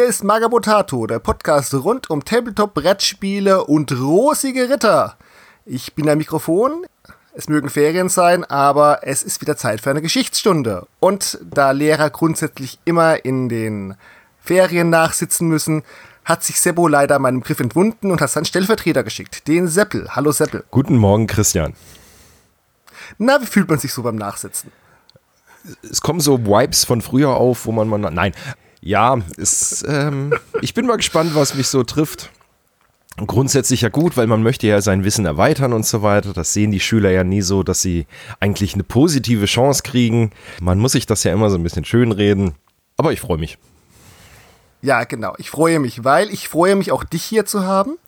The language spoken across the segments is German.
Hier ist Magabotato, der Podcast rund um Tabletop-Brettspiele und rosige Ritter. Ich bin am Mikrofon. Es mögen Ferien sein, aber es ist wieder Zeit für eine Geschichtsstunde. Und da Lehrer grundsätzlich immer in den Ferien nachsitzen müssen, hat sich Seppo leider meinem Griff entwunden und hat seinen Stellvertreter geschickt, den Seppel. Hallo Seppel. Guten Morgen, Christian. Na, wie fühlt man sich so beim Nachsitzen? Es kommen so Vibes von früher auf, wo man mal. Nein. Ja, es, ähm, ich bin mal gespannt, was mich so trifft. Grundsätzlich ja gut, weil man möchte ja sein Wissen erweitern und so weiter. Das sehen die Schüler ja nie so, dass sie eigentlich eine positive Chance kriegen. Man muss sich das ja immer so ein bisschen schönreden. Aber ich freue mich. Ja, genau. Ich freue mich, weil ich freue mich auch dich hier zu haben,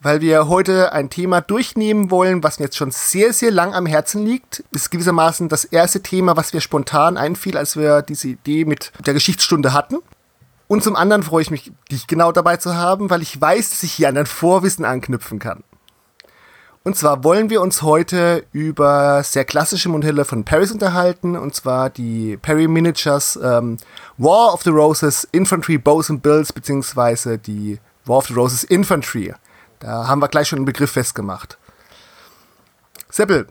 weil wir heute ein Thema durchnehmen wollen, was mir jetzt schon sehr, sehr lang am Herzen liegt. Ist gewissermaßen das erste Thema, was mir spontan einfiel, als wir diese Idee mit der Geschichtsstunde hatten. Und zum anderen freue ich mich, dich genau dabei zu haben, weil ich weiß, dass ich hier an dein Vorwissen anknüpfen kann. Und zwar wollen wir uns heute über sehr klassische Modelle von Paris unterhalten, und zwar die Perry Miniatures ähm, War of the Roses Infantry Bows and Bills, beziehungsweise die War of the Roses Infantry. Da haben wir gleich schon einen Begriff festgemacht. Seppel,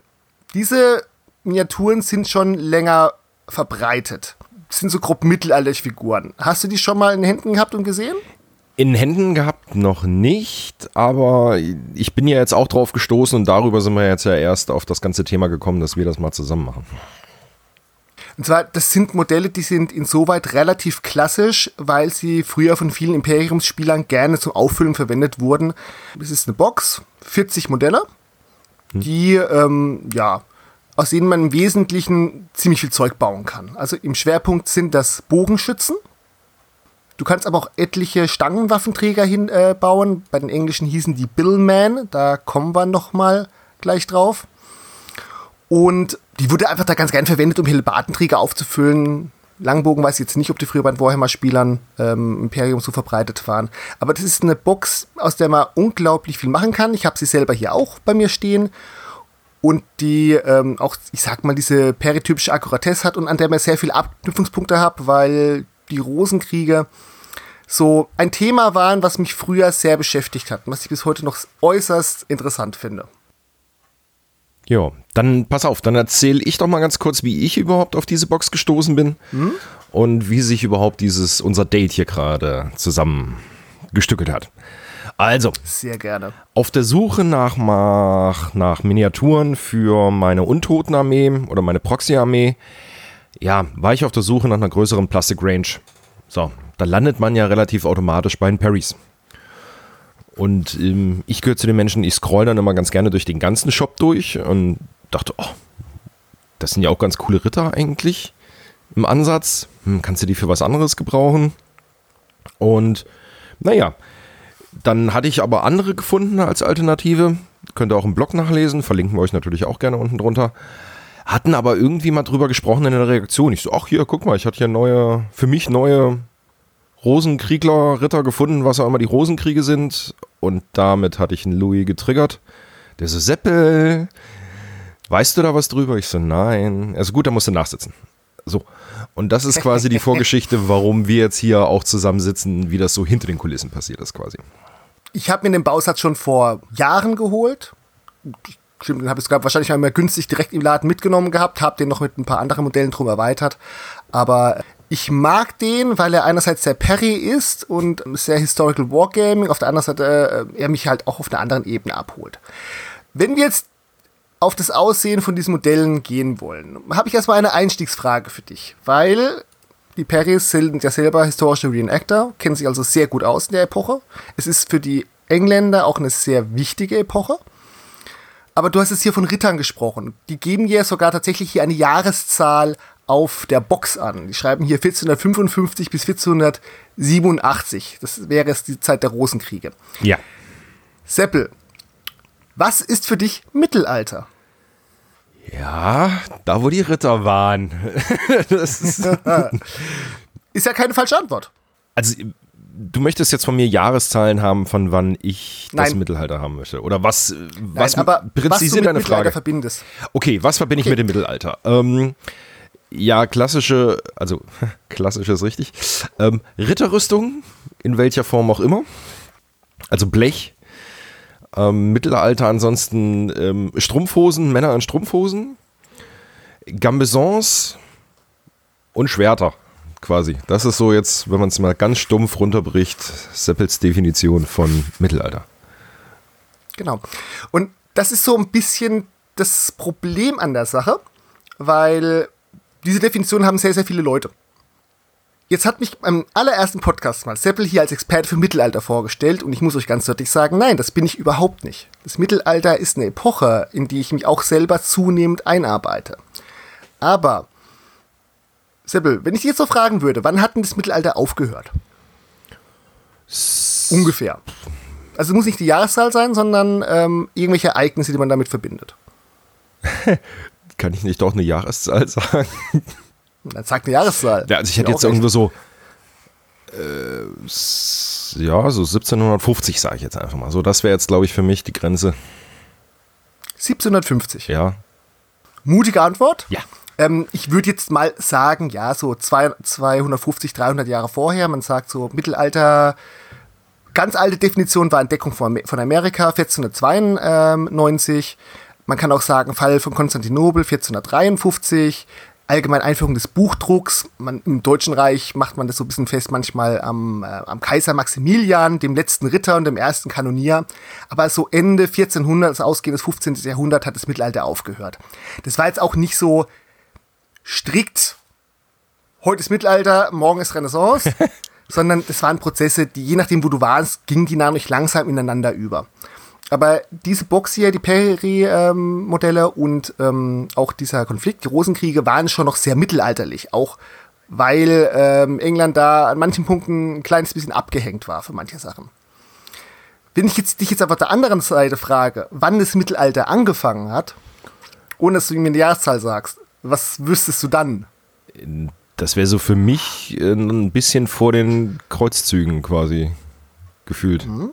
diese Miniaturen sind schon länger verbreitet. Sind so grob mittelalterliche Figuren. Hast du die schon mal in den Händen gehabt und gesehen? In Händen gehabt noch nicht, aber ich bin ja jetzt auch drauf gestoßen und darüber sind wir jetzt ja erst auf das ganze Thema gekommen, dass wir das mal zusammen machen. Und zwar, das sind Modelle, die sind insoweit relativ klassisch, weil sie früher von vielen Imperiumsspielern gerne zum Auffüllen verwendet wurden. Es ist eine Box, 40 Modelle, die, ähm, ja, aus denen man im Wesentlichen ziemlich viel Zeug bauen kann. Also im Schwerpunkt sind das Bogenschützen, Du kannst aber auch etliche Stangenwaffenträger hinbauen. Äh, Bei den Englischen hießen die Billman, da kommen wir nochmal gleich drauf. Und die wurde einfach da ganz gern verwendet, um Hellebartenträger aufzufüllen. Langbogen weiß ich jetzt nicht, ob die früher bei den Warhammer-Spielern ähm, Imperium so verbreitet waren. Aber das ist eine Box, aus der man unglaublich viel machen kann. Ich habe sie selber hier auch bei mir stehen. Und die ähm, auch, ich sag mal, diese peritypische Akkuratesse hat und an der man sehr viele Abknüpfungspunkte hat, weil die Rosenkriege so ein Thema waren, was mich früher sehr beschäftigt hat und was ich bis heute noch äußerst interessant finde. Ja, dann pass auf, dann erzähle ich doch mal ganz kurz, wie ich überhaupt auf diese Box gestoßen bin hm? und wie sich überhaupt dieses unser Date hier gerade zusammengestückelt hat. Also, sehr gerne. Auf der Suche nach, nach, nach Miniaturen für meine Untotenarmee oder meine Proxy-Armee, ja, war ich auf der Suche nach einer größeren Plastik-Range. So, da landet man ja relativ automatisch bei den Parries. Und ähm, ich gehöre zu den Menschen, ich scroll dann immer ganz gerne durch den ganzen Shop durch und dachte, oh, das sind ja auch ganz coole Ritter eigentlich im Ansatz. Hm, kannst du die für was anderes gebrauchen? Und naja, dann hatte ich aber andere gefunden als Alternative. Könnt ihr auch im Blog nachlesen, verlinken wir euch natürlich auch gerne unten drunter. Hatten aber irgendwie mal drüber gesprochen in der Reaktion. Ich so, ach hier, guck mal, ich hatte hier neue, für mich neue Rosenkriegler, Ritter gefunden, was auch immer die Rosenkriege sind. Und damit hatte ich einen Louis getriggert. Der so, Seppel, weißt du da was drüber? Ich so, nein. Also gut, da musst du nachsitzen. So. Und das ist quasi die Vorgeschichte, warum wir jetzt hier auch zusammensitzen, wie das so hinter den Kulissen passiert ist quasi. Ich habe mir den Bausatz schon vor Jahren geholt. Stimmt, den habe ich sogar wahrscheinlich einmal günstig direkt im Laden mitgenommen gehabt, habe den noch mit ein paar anderen Modellen drum erweitert. Aber ich mag den, weil er einerseits sehr Perry ist und sehr Historical Wargaming, auf der anderen Seite äh, er mich halt auch auf einer anderen Ebene abholt. Wenn wir jetzt auf das Aussehen von diesen Modellen gehen wollen, habe ich erstmal eine Einstiegsfrage für dich, weil die Perrys sind ja selber historische Reenactor, kennen sich also sehr gut aus in der Epoche. Es ist für die Engländer auch eine sehr wichtige Epoche. Aber du hast es hier von Rittern gesprochen. Die geben ja sogar tatsächlich hier eine Jahreszahl auf der Box an. Die schreiben hier 1455 bis 1487. Das wäre es die Zeit der Rosenkriege. Ja. Seppel, was ist für dich Mittelalter? Ja, da wo die Ritter waren. ist, ist ja keine falsche Antwort. Also du möchtest jetzt von mir Jahreszahlen haben, von wann ich das Nein. Mittelalter haben möchte. Oder was, was Nein, aber präzisiert was du mit deine Frage? verbindest. Okay, was verbinde ich okay. mit dem Mittelalter? Ähm, Ja, klassische, also klassisch ist richtig. Ähm, Ritterrüstung, in welcher Form auch immer. Also Blech. Ähm, Mittelalter ansonsten ähm, Strumpfhosen, Männer in Strumpfhosen. Gambesons und Schwerter quasi. Das ist so jetzt, wenn man es mal ganz stumpf runterbricht, Seppels Definition von Mittelalter. Genau. Und das ist so ein bisschen das Problem an der Sache, weil diese Definition haben sehr, sehr viele Leute. Jetzt hat mich beim allerersten Podcast mal Seppel hier als Experte für Mittelalter vorgestellt und ich muss euch ganz deutlich sagen, nein, das bin ich überhaupt nicht. Das Mittelalter ist eine Epoche, in die ich mich auch selber zunehmend einarbeite. Aber, Seppel, wenn ich dich jetzt so fragen würde, wann hat denn das Mittelalter aufgehört? Ungefähr. Also es muss nicht die Jahreszahl sein, sondern ähm, irgendwelche Ereignisse, die man damit verbindet. Kann ich nicht doch eine Jahreszahl sagen? Dann sag eine Jahreszahl. Ja, also ich hätte jetzt irgendwo so, äh, ja, so 1750 sage ich jetzt einfach mal. So, das wäre jetzt, glaube ich, für mich die Grenze. 1750. Ja. Mutige Antwort? Ja. Ähm, ich würde jetzt mal sagen, ja, so zwei, 250, 300 Jahre vorher. Man sagt so Mittelalter. Ganz alte Definition war Entdeckung von, von Amerika, 1492. Man kann auch sagen, Fall von Konstantinopel, 1453 allgemein Einführung des Buchdrucks. Man, Im Deutschen Reich macht man das so ein bisschen fest, manchmal am, äh, am Kaiser Maximilian, dem letzten Ritter und dem ersten Kanonier. Aber so Ende 1400, das ausgehendes 15. Jahrhundert, hat das Mittelalter aufgehört. Das war jetzt auch nicht so strikt, heute ist Mittelalter, morgen ist Renaissance, sondern das waren Prozesse, die je nachdem, wo du warst, gingen die nämlich langsam ineinander über. Aber diese Box hier, die Perry-Modelle ähm, und ähm, auch dieser Konflikt, die Rosenkriege, waren schon noch sehr mittelalterlich. Auch weil ähm, England da an manchen Punkten ein kleines bisschen abgehängt war für manche Sachen. Wenn ich jetzt, dich jetzt aber auf der anderen Seite frage, wann das Mittelalter angefangen hat, ohne dass du mir eine Jahreszahl sagst, was wüsstest du dann? Das wäre so für mich äh, ein bisschen vor den Kreuzzügen quasi gefühlt. Mhm.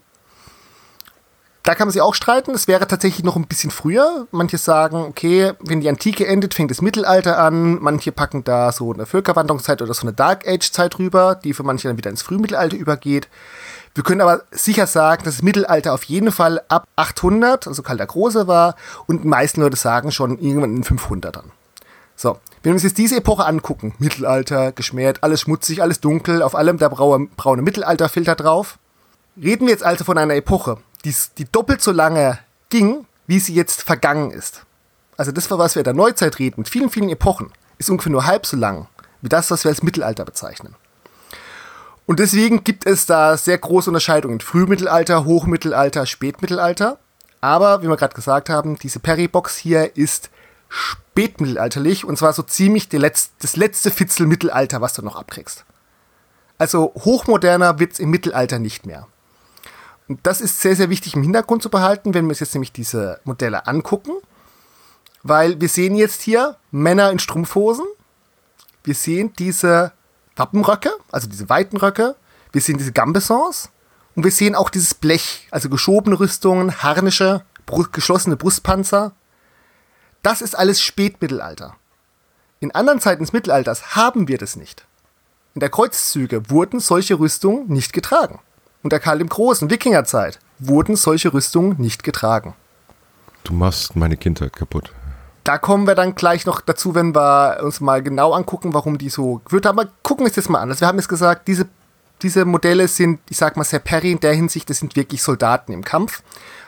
Da kann man sich auch streiten. Es wäre tatsächlich noch ein bisschen früher. Manche sagen, okay, wenn die Antike endet, fängt das Mittelalter an. Manche packen da so eine Völkerwanderungszeit oder so eine Dark Age Zeit rüber, die für manche dann wieder ins Frühmittelalter übergeht. Wir können aber sicher sagen, dass das Mittelalter auf jeden Fall ab 800, also Karl der Große war, und die meisten Leute sagen schon irgendwann in den 500ern. So, wenn wir uns jetzt diese Epoche angucken, Mittelalter, geschmäht, alles schmutzig, alles dunkel, auf allem der braune, braune Mittelalterfilter drauf. Reden wir jetzt also von einer Epoche, die, die doppelt so lange ging, wie sie jetzt vergangen ist. Also das, was wir in der Neuzeit reden, mit vielen, vielen Epochen, ist ungefähr nur halb so lang wie das, was wir als Mittelalter bezeichnen. Und deswegen gibt es da sehr große Unterscheidungen. Frühmittelalter, Hochmittelalter, Spätmittelalter. Aber, wie wir gerade gesagt haben, diese Perry-Box hier ist spätmittelalterlich und zwar so ziemlich Letz das letzte Fitzel Mittelalter, was du noch abkriegst. Also hochmoderner wird es im Mittelalter nicht mehr. Und das ist sehr, sehr wichtig im Hintergrund zu behalten, wenn wir uns jetzt nämlich diese Modelle angucken. Weil wir sehen jetzt hier Männer in Strumpfhosen. Wir sehen diese Wappenröcke, also diese weiten Röcke. Wir sehen diese Gambesons. Und wir sehen auch dieses Blech, also geschobene Rüstungen, Harnische, geschlossene Brustpanzer. Das ist alles Spätmittelalter. In anderen Zeiten des Mittelalters haben wir das nicht. In der Kreuzzüge wurden solche Rüstungen nicht getragen unter Karl dem Großen, Wikingerzeit, wurden solche Rüstungen nicht getragen. Du machst meine Kindheit kaputt. Da kommen wir dann gleich noch dazu, wenn wir uns mal genau angucken, warum die so haben. Aber gucken wir uns das mal an. Also wir haben jetzt gesagt, diese, diese Modelle sind, ich sag mal, sehr Perry in der Hinsicht, das sind wirklich Soldaten im Kampf,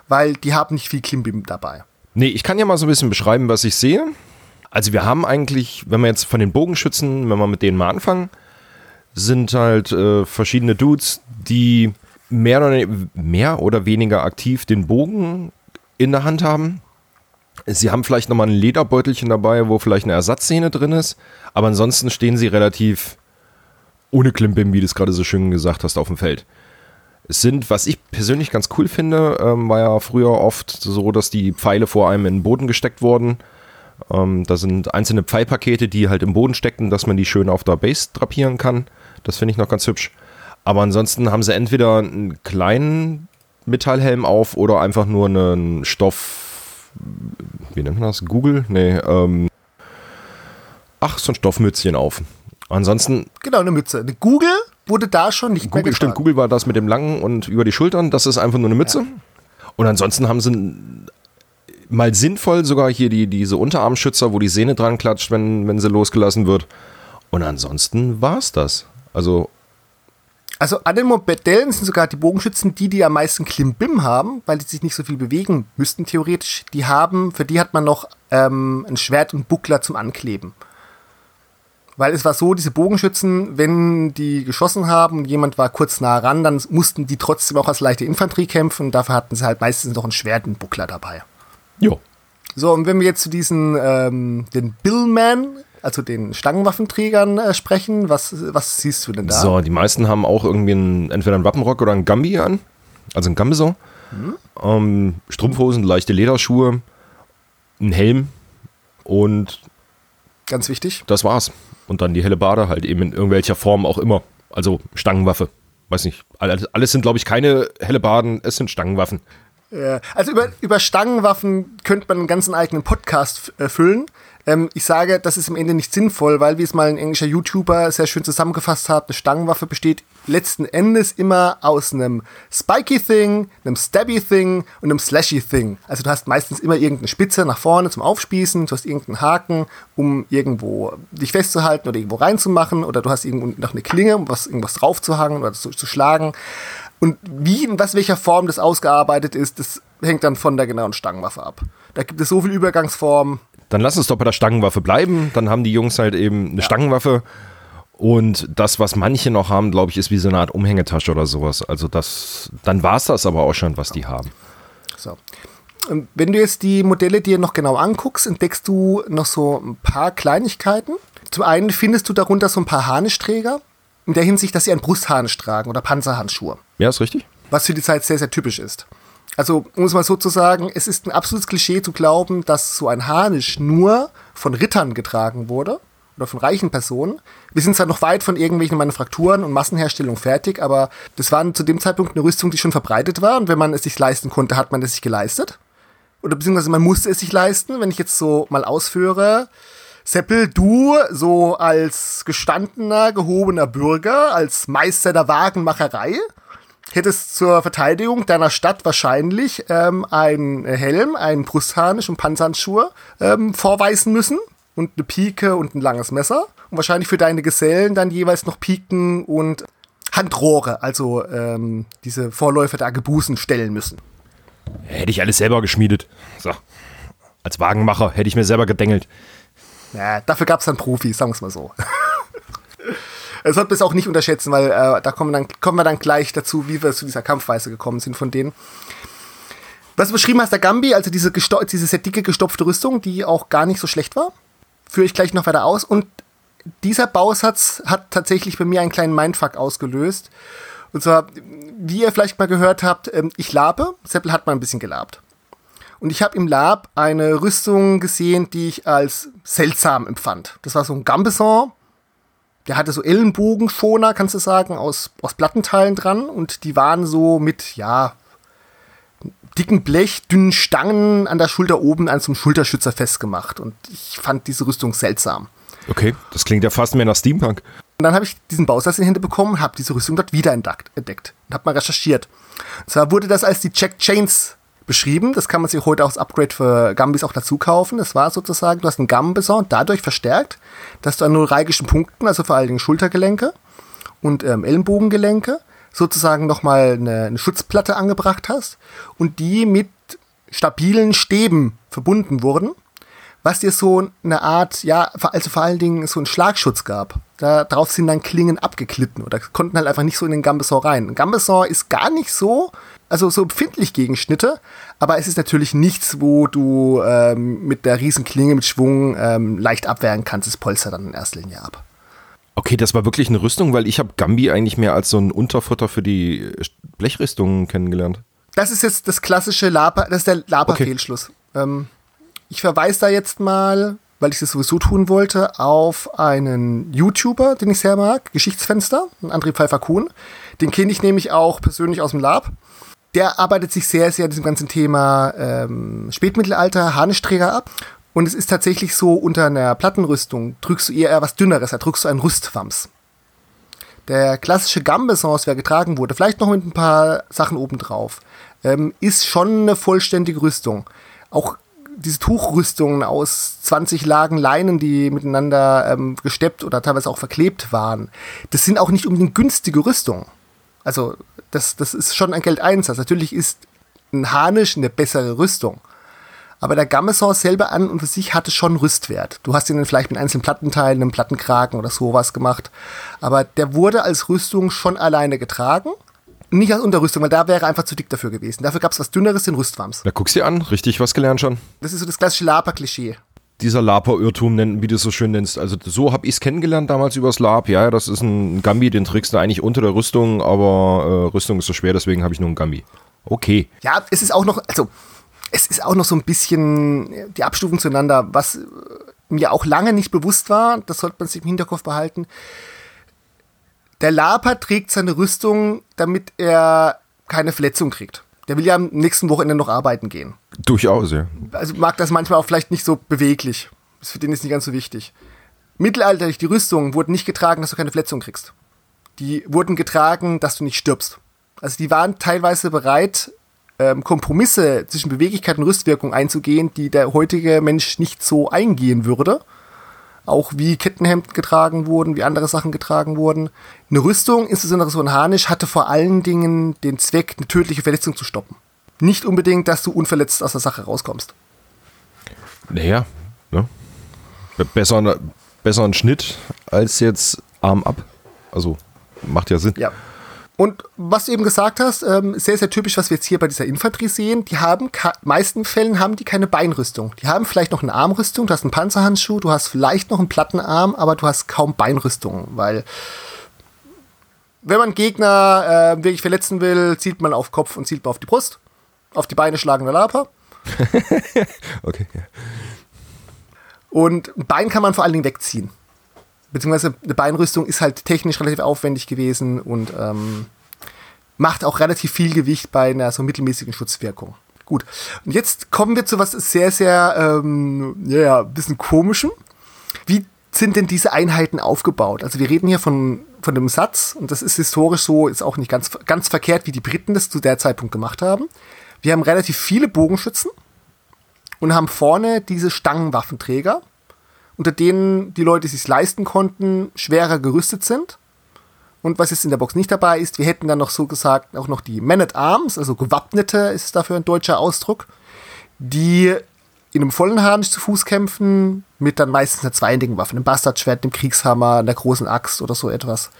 weil die haben nicht viel Klimbim dabei. Nee, ich kann ja mal so ein bisschen beschreiben, was ich sehe. Also wir haben eigentlich, wenn wir jetzt von den Bogenschützen, wenn wir mit denen mal anfangen, sind halt äh, verschiedene Dudes, die mehr oder, mehr oder weniger aktiv den Bogen in der Hand haben. Sie haben vielleicht nochmal ein Lederbeutelchen dabei, wo vielleicht eine Ersatzszene drin ist, aber ansonsten stehen sie relativ ohne Klimbim, wie du es gerade so schön gesagt hast, auf dem Feld. Es sind, was ich persönlich ganz cool finde, ähm, war ja früher oft so, dass die Pfeile vor einem in den Boden gesteckt wurden. Ähm, da sind einzelne Pfeilpakete, die halt im Boden stecken, dass man die schön auf der Base drapieren kann. Das finde ich noch ganz hübsch. Aber ansonsten haben sie entweder einen kleinen Metallhelm auf oder einfach nur einen Stoff. Wie nennt man das? Google? Nee, ähm. Ach, so ein Stoffmützchen auf. Ansonsten. Genau, eine Mütze. Eine Google wurde da schon nicht Google, mehr stimmt, Google war das mit dem langen und über die Schultern. Das ist einfach nur eine Mütze. Ja. Und ansonsten haben sie mal sinnvoll sogar hier die, diese Unterarmschützer, wo die Sehne dran klatscht, wenn, wenn sie losgelassen wird. Und ansonsten war es das. Also. Also an den Modellen sind sogar die Bogenschützen die, die am meisten Klimbim haben, weil die sich nicht so viel bewegen müssten theoretisch. Die haben, für die hat man noch ähm, ein Schwert und Buckler zum Ankleben. Weil es war so, diese Bogenschützen, wenn die geschossen haben und jemand war kurz nah ran, dann mussten die trotzdem auch als leichte Infanterie kämpfen und dafür hatten sie halt meistens noch ein Schwert und Buckler dabei. Jo. So, und wenn wir jetzt zu diesen, ähm, den Billman, also den Stangenwaffenträgern äh, sprechen, was, was siehst du denn da? So, die meisten haben auch irgendwie einen, entweder einen Wappenrock oder einen Gambi an, also ein Gambeson. Hm. Ähm, Strumpfhosen, leichte Lederschuhe, ein Helm und Ganz wichtig. Das war's. Und dann die helle Bade halt eben in irgendwelcher Form auch immer. Also Stangenwaffe. Weiß nicht. Alles, alles sind, glaube ich, keine helle Baden, es sind Stangenwaffen. Ja, also über, über Stangenwaffen könnte man einen ganzen eigenen Podcast äh, füllen. Ähm, ich sage, das ist am Ende nicht sinnvoll, weil, wie es mal ein englischer YouTuber sehr schön zusammengefasst hat, eine Stangenwaffe besteht letzten Endes immer aus einem Spiky-Thing, einem Stabby-Thing und einem Slashy-Thing. Also du hast meistens immer irgendeine Spitze nach vorne zum Aufspießen, du hast irgendeinen Haken, um irgendwo dich festzuhalten oder irgendwo reinzumachen oder du hast irgendwo noch eine Klinge, um was, irgendwas draufzuhangen oder zu, zu schlagen. Und wie, in was welcher Form das ausgearbeitet ist, das hängt dann von der genauen Stangenwaffe ab. Da gibt es so viele Übergangsformen. Dann lass uns doch bei der Stangenwaffe bleiben. Dann haben die Jungs halt eben eine ja. Stangenwaffe. Und das, was manche noch haben, glaube ich, ist wie so eine Art Umhängetasche oder sowas. Also das, dann war es das aber auch schon, was die haben. So. Wenn du jetzt die Modelle dir noch genau anguckst, entdeckst du noch so ein paar Kleinigkeiten. Zum einen findest du darunter so ein paar Harnischträger, in der Hinsicht, dass sie einen Brustharnisch tragen oder Panzerhandschuhe. Ja, ist richtig. Was für die Zeit sehr, sehr typisch ist. Also, um es mal so zu sagen, es ist ein absolutes Klischee zu glauben, dass so ein Harnisch nur von Rittern getragen wurde oder von reichen Personen. Wir sind zwar noch weit von irgendwelchen Manufakturen und Massenherstellung fertig, aber das war zu dem Zeitpunkt eine Rüstung, die schon verbreitet war und wenn man es sich leisten konnte, hat man es sich geleistet. Oder beziehungsweise man musste es sich leisten, wenn ich jetzt so mal ausführe. Seppel, du so als gestandener, gehobener Bürger, als Meister der Wagenmacherei, hättest zur Verteidigung deiner Stadt wahrscheinlich ähm, einen Helm, einen Brustharnisch und Panzerhandschuhe ähm, vorweisen müssen und eine Pike und ein langes Messer und wahrscheinlich für deine Gesellen dann jeweils noch Piken und Handrohre, also ähm, diese Vorläufer der Argebusen stellen müssen. Hätte ich alles selber geschmiedet. So. Als Wagenmacher hätte ich mir selber gedengelt. Ja, dafür gab es dann Profis, sagen wir es mal so. Das sollte man es auch nicht unterschätzen, weil äh, da kommen, dann, kommen wir dann gleich dazu, wie wir zu dieser Kampfweise gekommen sind von denen. Was du beschrieben hast, der Gambi, also diese, diese sehr dicke gestopfte Rüstung, die auch gar nicht so schlecht war, führe ich gleich noch weiter aus. Und dieser Bausatz hat tatsächlich bei mir einen kleinen Mindfuck ausgelöst. Und zwar, wie ihr vielleicht mal gehört habt, ähm, ich labe. Seppel hat mal ein bisschen gelabt. Und ich habe im Lab eine Rüstung gesehen, die ich als seltsam empfand. Das war so ein Gambeson. Der hatte so Ellenbogenschoner, kannst du sagen, aus, aus Plattenteilen dran. Und die waren so mit, ja, dicken Blech, dünnen Stangen an der Schulter oben an so einem Schulterschützer festgemacht. Und ich fand diese Rüstung seltsam. Okay, das klingt ja fast mehr nach Steampunk. Und dann habe ich diesen Bausatz in die Hände bekommen, habe diese Rüstung dort wieder entdeckt, entdeckt und habe mal recherchiert. Und zwar wurde das als die Check Chains beschrieben. Das kann man sich heute auch als Upgrade für Gambis auch dazu kaufen. Das war sozusagen, du hast einen Gambeson dadurch verstärkt, dass du an neuralgischen Punkten, also vor allen Dingen Schultergelenke und ähm, Ellenbogengelenke, sozusagen nochmal eine, eine Schutzplatte angebracht hast und die mit stabilen Stäben verbunden wurden, was dir so eine Art, ja, also vor allen Dingen so einen Schlagschutz gab. Da drauf sind dann Klingen abgeklitten oder konnten halt einfach nicht so in den Gambeson rein. Ein Gambeson ist gar nicht so also so empfindlich gegen Schnitte, aber es ist natürlich nichts, wo du ähm, mit der Riesenklinge mit Schwung ähm, leicht abwehren kannst. Das Polster dann in erster Linie ab. Okay, das war wirklich eine Rüstung, weil ich habe Gambi eigentlich mehr als so ein Unterfutter für die Blechrüstungen kennengelernt. Das ist jetzt das klassische Lapa, das ist der Lapa-Fehlschluss. Okay. Ähm, ich verweise da jetzt mal, weil ich das sowieso tun wollte, auf einen YouTuber, den ich sehr mag, Geschichtsfenster, André Pfeiffer-Kuhn. Den kenne ich nämlich auch persönlich aus dem Lab der arbeitet sich sehr, sehr diesem ganzen Thema ähm, Spätmittelalter, Harnischträger ab. Und es ist tatsächlich so, unter einer Plattenrüstung drückst du eher was Dünneres, da drückst du einen Rüstwams. Der klassische Gambesons, wer getragen wurde, vielleicht noch mit ein paar Sachen obendrauf, ähm, ist schon eine vollständige Rüstung. Auch diese Tuchrüstungen aus 20 Lagen Leinen, die miteinander ähm, gesteppt oder teilweise auch verklebt waren, das sind auch nicht unbedingt günstige Rüstungen. Also das, das ist schon ein Geldeinsatz. Natürlich ist ein Harnisch eine bessere Rüstung. Aber der Gameson selber an und für sich hatte schon Rüstwert. Du hast ihn dann vielleicht mit einzelnen Plattenteilen, einem Plattenkragen oder sowas gemacht. Aber der wurde als Rüstung schon alleine getragen. Nicht als Unterrüstung, weil da wäre einfach zu dick dafür gewesen. Dafür gab es was Dünneres, den Rüstwams. Da guckst du dir an, richtig was gelernt schon. Das ist so das klassische Lapa-Klischee dieser Lapa-Irrtum, wie du es so schön nennst. Also so habe ich es kennengelernt damals übers Lab. Ja, das ist ein Gambi, den trägst du eigentlich unter der Rüstung, aber äh, Rüstung ist so schwer, deswegen habe ich nur einen Gambi. Okay. Ja, es ist auch noch, also es ist auch noch so ein bisschen die Abstufung zueinander, was mir auch lange nicht bewusst war, das sollte man sich im Hinterkopf behalten. Der Lapa trägt seine Rüstung, damit er keine Verletzung kriegt. Der will ja am nächsten Wochenende noch arbeiten gehen. Durchaus, ja. Also mag das manchmal auch vielleicht nicht so beweglich. Das für den ist nicht ganz so wichtig. Mittelalterlich, die Rüstungen wurden nicht getragen, dass du keine Verletzung kriegst. Die wurden getragen, dass du nicht stirbst. Also die waren teilweise bereit, ähm, Kompromisse zwischen Beweglichkeit und Rüstwirkung einzugehen, die der heutige Mensch nicht so eingehen würde. Auch wie Kettenhemden getragen wurden, wie andere Sachen getragen wurden. Eine Rüstung, insbesondere so ein Harnisch, hatte vor allen Dingen den Zweck, eine tödliche Verletzung zu stoppen. Nicht unbedingt, dass du unverletzt aus der Sache rauskommst. Naja, ne? Besser, besser ein Schnitt als jetzt Arm ab. Also macht ja Sinn. Ja. Und was du eben gesagt hast, ähm, sehr, sehr typisch, was wir jetzt hier bei dieser Infanterie sehen, die haben, meisten Fällen haben die keine Beinrüstung. Die haben vielleicht noch eine Armrüstung, du hast einen Panzerhandschuh, du hast vielleicht noch einen Plattenarm, aber du hast kaum Beinrüstung, weil wenn man Gegner äh, wirklich verletzen will, zielt man auf Kopf und zielt man auf die Brust. Auf die Beine schlagen der Lapa. okay. Ja. Und ein Bein kann man vor allen Dingen wegziehen beziehungsweise eine Beinrüstung ist halt technisch relativ aufwendig gewesen und ähm, macht auch relativ viel Gewicht bei einer so mittelmäßigen Schutzwirkung. Gut, und jetzt kommen wir zu was sehr, sehr, ähm, ja, ein bisschen komischem. Wie sind denn diese Einheiten aufgebaut? Also wir reden hier von, von einem Satz, und das ist historisch so, ist auch nicht ganz, ganz verkehrt, wie die Briten das zu der Zeitpunkt gemacht haben. Wir haben relativ viele Bogenschützen und haben vorne diese Stangenwaffenträger, unter denen die Leute sich leisten konnten, schwerer gerüstet sind. Und was jetzt in der Box nicht dabei ist, wir hätten dann noch so gesagt auch noch die Men at Arms, also Gewappnete ist dafür ein deutscher Ausdruck, die in einem vollen Harnisch zu Fuß kämpfen, mit dann meistens einer zweihändigen Waffe, einem Bastardschwert, einem Kriegshammer, einer großen Axt oder so etwas.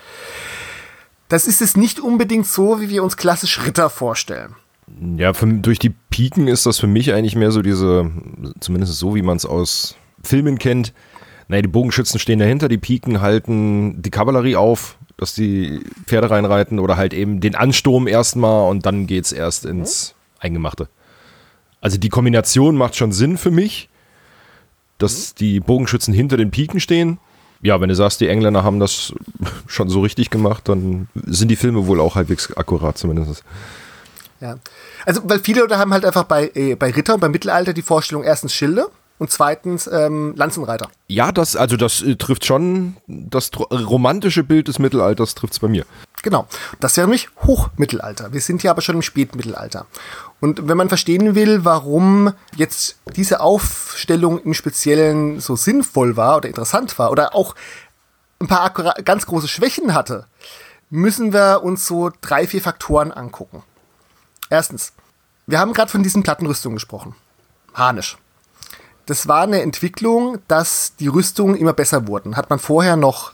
Das ist es nicht unbedingt so, wie wir uns klassisch Ritter vorstellen. Ja, für, durch die Piken ist das für mich eigentlich mehr so diese, zumindest so, wie man es aus Filmen kennt, naja, die Bogenschützen stehen dahinter, die Piken halten die Kavallerie auf, dass die Pferde reinreiten oder halt eben den Ansturm erstmal und dann geht's erst ins Eingemachte. Also die Kombination macht schon Sinn für mich, dass die Bogenschützen hinter den Piken stehen. Ja, wenn du sagst, die Engländer haben das schon so richtig gemacht, dann sind die Filme wohl auch halbwegs akkurat zumindest. Ja, also weil viele Leute haben halt einfach bei, äh, bei Ritter und beim Mittelalter die Vorstellung erstens Schilde und zweitens ähm, Lanzenreiter. Ja, das, also das äh, trifft schon das romantische Bild des Mittelalters trifft es bei mir. Genau. Das wäre nämlich Hochmittelalter. Wir sind ja aber schon im Spätmittelalter. Und wenn man verstehen will, warum jetzt diese Aufstellung im Speziellen so sinnvoll war oder interessant war oder auch ein paar ganz große Schwächen hatte, müssen wir uns so drei, vier Faktoren angucken. Erstens, wir haben gerade von diesen Plattenrüstungen gesprochen. Harnisch das war eine Entwicklung, dass die Rüstungen immer besser wurden. Hat man vorher noch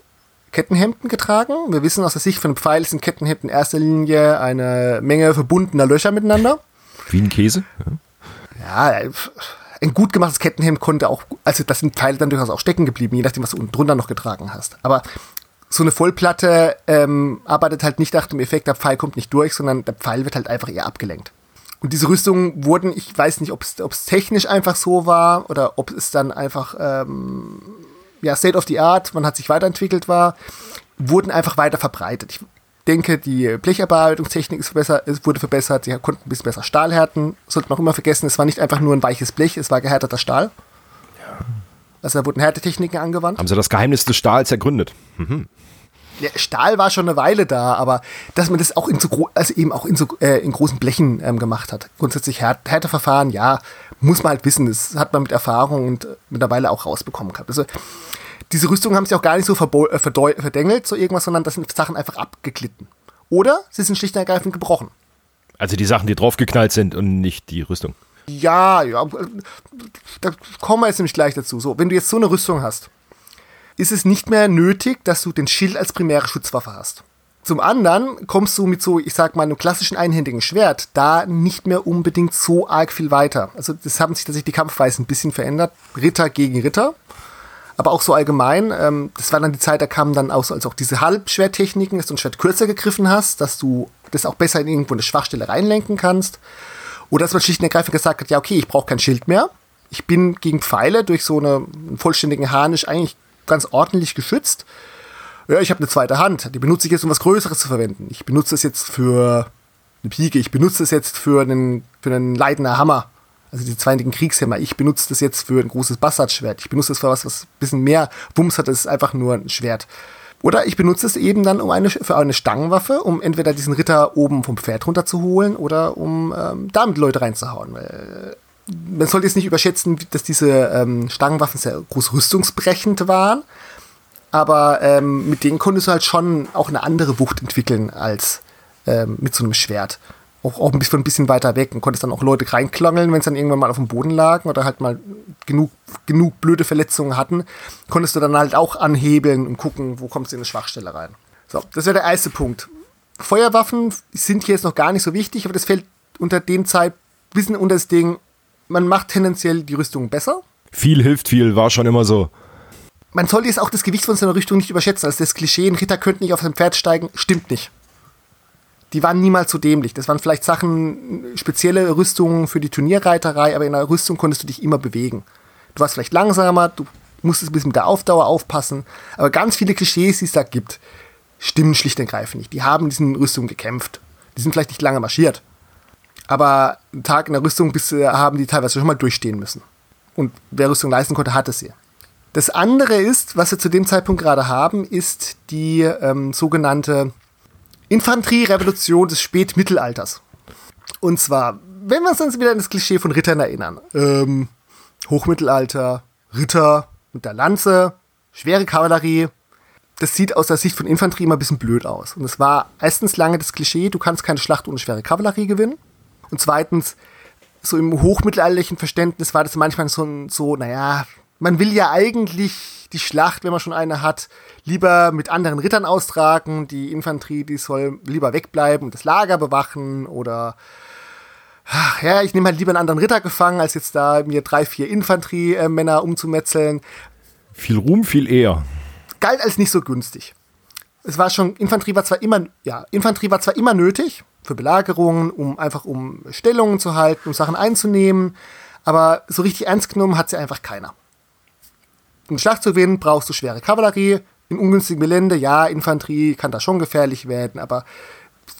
Kettenhemden getragen. Wir wissen aus der Sicht von einem Pfeil sind Kettenhemden in erster Linie eine Menge verbundener Löcher miteinander. Wie ein Käse? Ja, ja ein gut gemachtes Kettenhemd konnte auch, also das sind Pfeile dann durchaus auch stecken geblieben, je nachdem, was du unten drunter noch getragen hast. Aber so eine Vollplatte ähm, arbeitet halt nicht nach dem Effekt, der Pfeil kommt nicht durch, sondern der Pfeil wird halt einfach eher abgelenkt. Und diese Rüstungen wurden, ich weiß nicht, ob es technisch einfach so war oder ob es dann einfach ähm, ja, State of the Art, man hat sich weiterentwickelt war, wurden einfach weiter verbreitet. Ich denke, die Blecherbearbeitungstechnik ist verbessert, es wurde verbessert, sie konnten ein bisschen besser Stahl härten. Sollte man auch immer vergessen, es war nicht einfach nur ein weiches Blech, es war gehärteter Stahl. Also da wurden Härtetechniken angewandt. Haben sie das Geheimnis des Stahls ergründet? Mhm. Ja, Stahl war schon eine Weile da, aber dass man das auch in so also eben auch in so äh, in großen Blechen ähm, gemacht hat. Grundsätzlich Här Härteverfahren, ja, muss man halt wissen. Das hat man mit Erfahrung und mittlerweile auch rausbekommen gehabt. Also diese Rüstungen haben sich auch gar nicht so äh, verdengelt, so irgendwas, sondern das sind Sachen einfach abgeglitten. Oder sie sind schlicht und ergreifend gebrochen. Also die Sachen, die draufgeknallt sind und nicht die Rüstung. Ja, ja, da kommen wir jetzt nämlich gleich dazu. So, wenn du jetzt so eine Rüstung hast, ist es nicht mehr nötig, dass du den Schild als primäre Schutzwaffe hast. Zum anderen kommst du mit so, ich sag mal, einem klassischen einhändigen Schwert da nicht mehr unbedingt so arg viel weiter. Also das haben sich tatsächlich die Kampfweisen ein bisschen verändert. Ritter gegen Ritter. Aber auch so allgemein, ähm, das war dann die Zeit, da kamen dann auch, also auch diese Halbschwerttechniken, dass du ein Schwert kürzer gegriffen hast, dass du das auch besser in irgendwo eine Schwachstelle reinlenken kannst. Oder dass man schlicht und ergreifend gesagt hat, ja okay, ich brauche kein Schild mehr. Ich bin gegen Pfeile durch so eine, einen vollständigen Harnisch eigentlich ganz ordentlich geschützt. Ja, ich habe eine zweite Hand. Die benutze ich jetzt, um was Größeres zu verwenden. Ich benutze es jetzt für eine Pike. Ich benutze es jetzt für einen, für einen leitender Hammer. Also die zweitigen Kriegshämmer. Ich benutze das jetzt für ein großes Bastardschwert. Ich benutze es für was, was ein bisschen mehr Wumms hat. Das ist einfach nur ein Schwert. Oder ich benutze es eben dann um eine, für eine Stangenwaffe, um entweder diesen Ritter oben vom Pferd runterzuholen oder um ähm, damit Leute reinzuhauen. Weil, man sollte jetzt nicht überschätzen, dass diese ähm, Stangenwaffen sehr groß rüstungsbrechend waren. Aber ähm, mit denen konntest du halt schon auch eine andere Wucht entwickeln als ähm, mit so einem Schwert auch, auch ein bisschen, ein bisschen weiter weg und konntest dann auch Leute reinklangeln, wenn es dann irgendwann mal auf dem Boden lagen oder halt mal genug, genug blöde Verletzungen hatten, konntest du dann halt auch anhebeln und gucken, wo kommst du in eine Schwachstelle rein. So, das wäre der erste Punkt. Feuerwaffen sind hier jetzt noch gar nicht so wichtig, aber das fällt unter dem Zeit bisschen unter das Ding, man macht tendenziell die Rüstung besser. Viel hilft viel, war schon immer so. Man sollte jetzt auch das Gewicht von seiner Rüstung nicht überschätzen. Also das Klischee, ein Ritter könnte nicht auf sein Pferd steigen, stimmt nicht die waren niemals so dämlich. Das waren vielleicht Sachen, spezielle Rüstungen für die Turnierreiterei, aber in der Rüstung konntest du dich immer bewegen. Du warst vielleicht langsamer, du musstest ein bisschen mit der Aufdauer aufpassen, aber ganz viele Klischees, die es da gibt, stimmen schlicht und ergreifend nicht. Die haben in diesen Rüstungen gekämpft. Die sind vielleicht nicht lange marschiert. Aber einen Tag in der Rüstung bis, haben die teilweise schon mal durchstehen müssen. Und wer Rüstung leisten konnte, hatte sie. Das andere ist, was wir zu dem Zeitpunkt gerade haben, ist die ähm, sogenannte Infanterierevolution des Spätmittelalters. Und zwar, wenn wir uns wieder an das Klischee von Rittern erinnern. Ähm, Hochmittelalter, Ritter mit der Lanze, schwere Kavallerie. Das sieht aus der Sicht von Infanterie immer ein bisschen blöd aus. Und es war erstens lange das Klischee, du kannst keine Schlacht ohne schwere Kavallerie gewinnen. Und zweitens, so im hochmittelalterlichen Verständnis war das manchmal so, so naja, man will ja eigentlich die Schlacht, wenn man schon eine hat, lieber mit anderen Rittern austragen. Die Infanterie, die soll lieber wegbleiben und das Lager bewachen oder ach, ja, ich nehme halt lieber einen anderen Ritter gefangen, als jetzt da mir drei, vier Infanteriemänner umzumetzeln. Viel Ruhm, viel eher. Galt als nicht so günstig. Es war schon, Infanterie war zwar immer, ja, Infanterie war zwar immer nötig für Belagerungen, um einfach um Stellungen zu halten, um Sachen einzunehmen, aber so richtig ernst genommen hat sie einfach keiner um Schlacht zu gewinnen, brauchst du schwere Kavallerie. In ungünstigen Gelände, ja, Infanterie kann da schon gefährlich werden, aber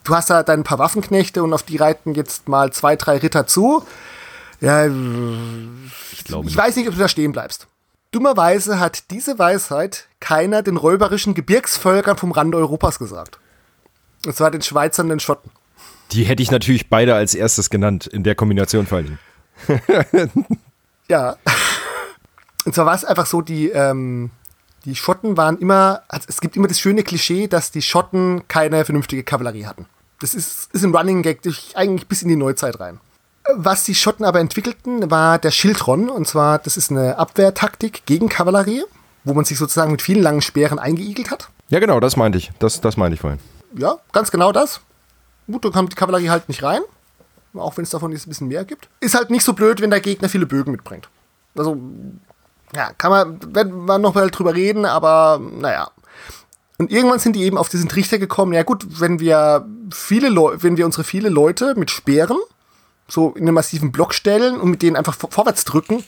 du hast da dein paar Waffenknechte und auf die reiten jetzt mal zwei, drei Ritter zu. Ja, ich, ich weiß nicht, ob du da stehen bleibst. Dummerweise hat diese Weisheit keiner den räuberischen Gebirgsvölkern vom Rande Europas gesagt. Und zwar den Schweizern und den Schotten. Die hätte ich natürlich beide als erstes genannt, in der Kombination vor allem. ja. Und zwar war es einfach so, die, ähm, die Schotten waren immer, also es gibt immer das schöne Klischee, dass die Schotten keine vernünftige Kavallerie hatten. Das ist, ist ein Running Gag durch eigentlich bis in die Neuzeit rein. Was die Schotten aber entwickelten, war der Schildron. Und zwar, das ist eine Abwehrtaktik gegen Kavallerie, wo man sich sozusagen mit vielen langen Speeren eingeigelt hat. Ja, genau, das meinte ich. Das, das meinte ich vorhin. Ja, ganz genau das. Gut, dann kommt die Kavallerie halt nicht rein. Auch wenn es davon jetzt ein bisschen mehr gibt. Ist halt nicht so blöd, wenn der Gegner viele Bögen mitbringt. Also, ja, kann man, werden wir noch mal drüber reden, aber naja. Und irgendwann sind die eben auf diesen Trichter gekommen, ja gut, wenn wir viele Leute, wenn wir unsere viele Leute mit Speeren so in einen massiven Block stellen und mit denen einfach vorwärts drücken,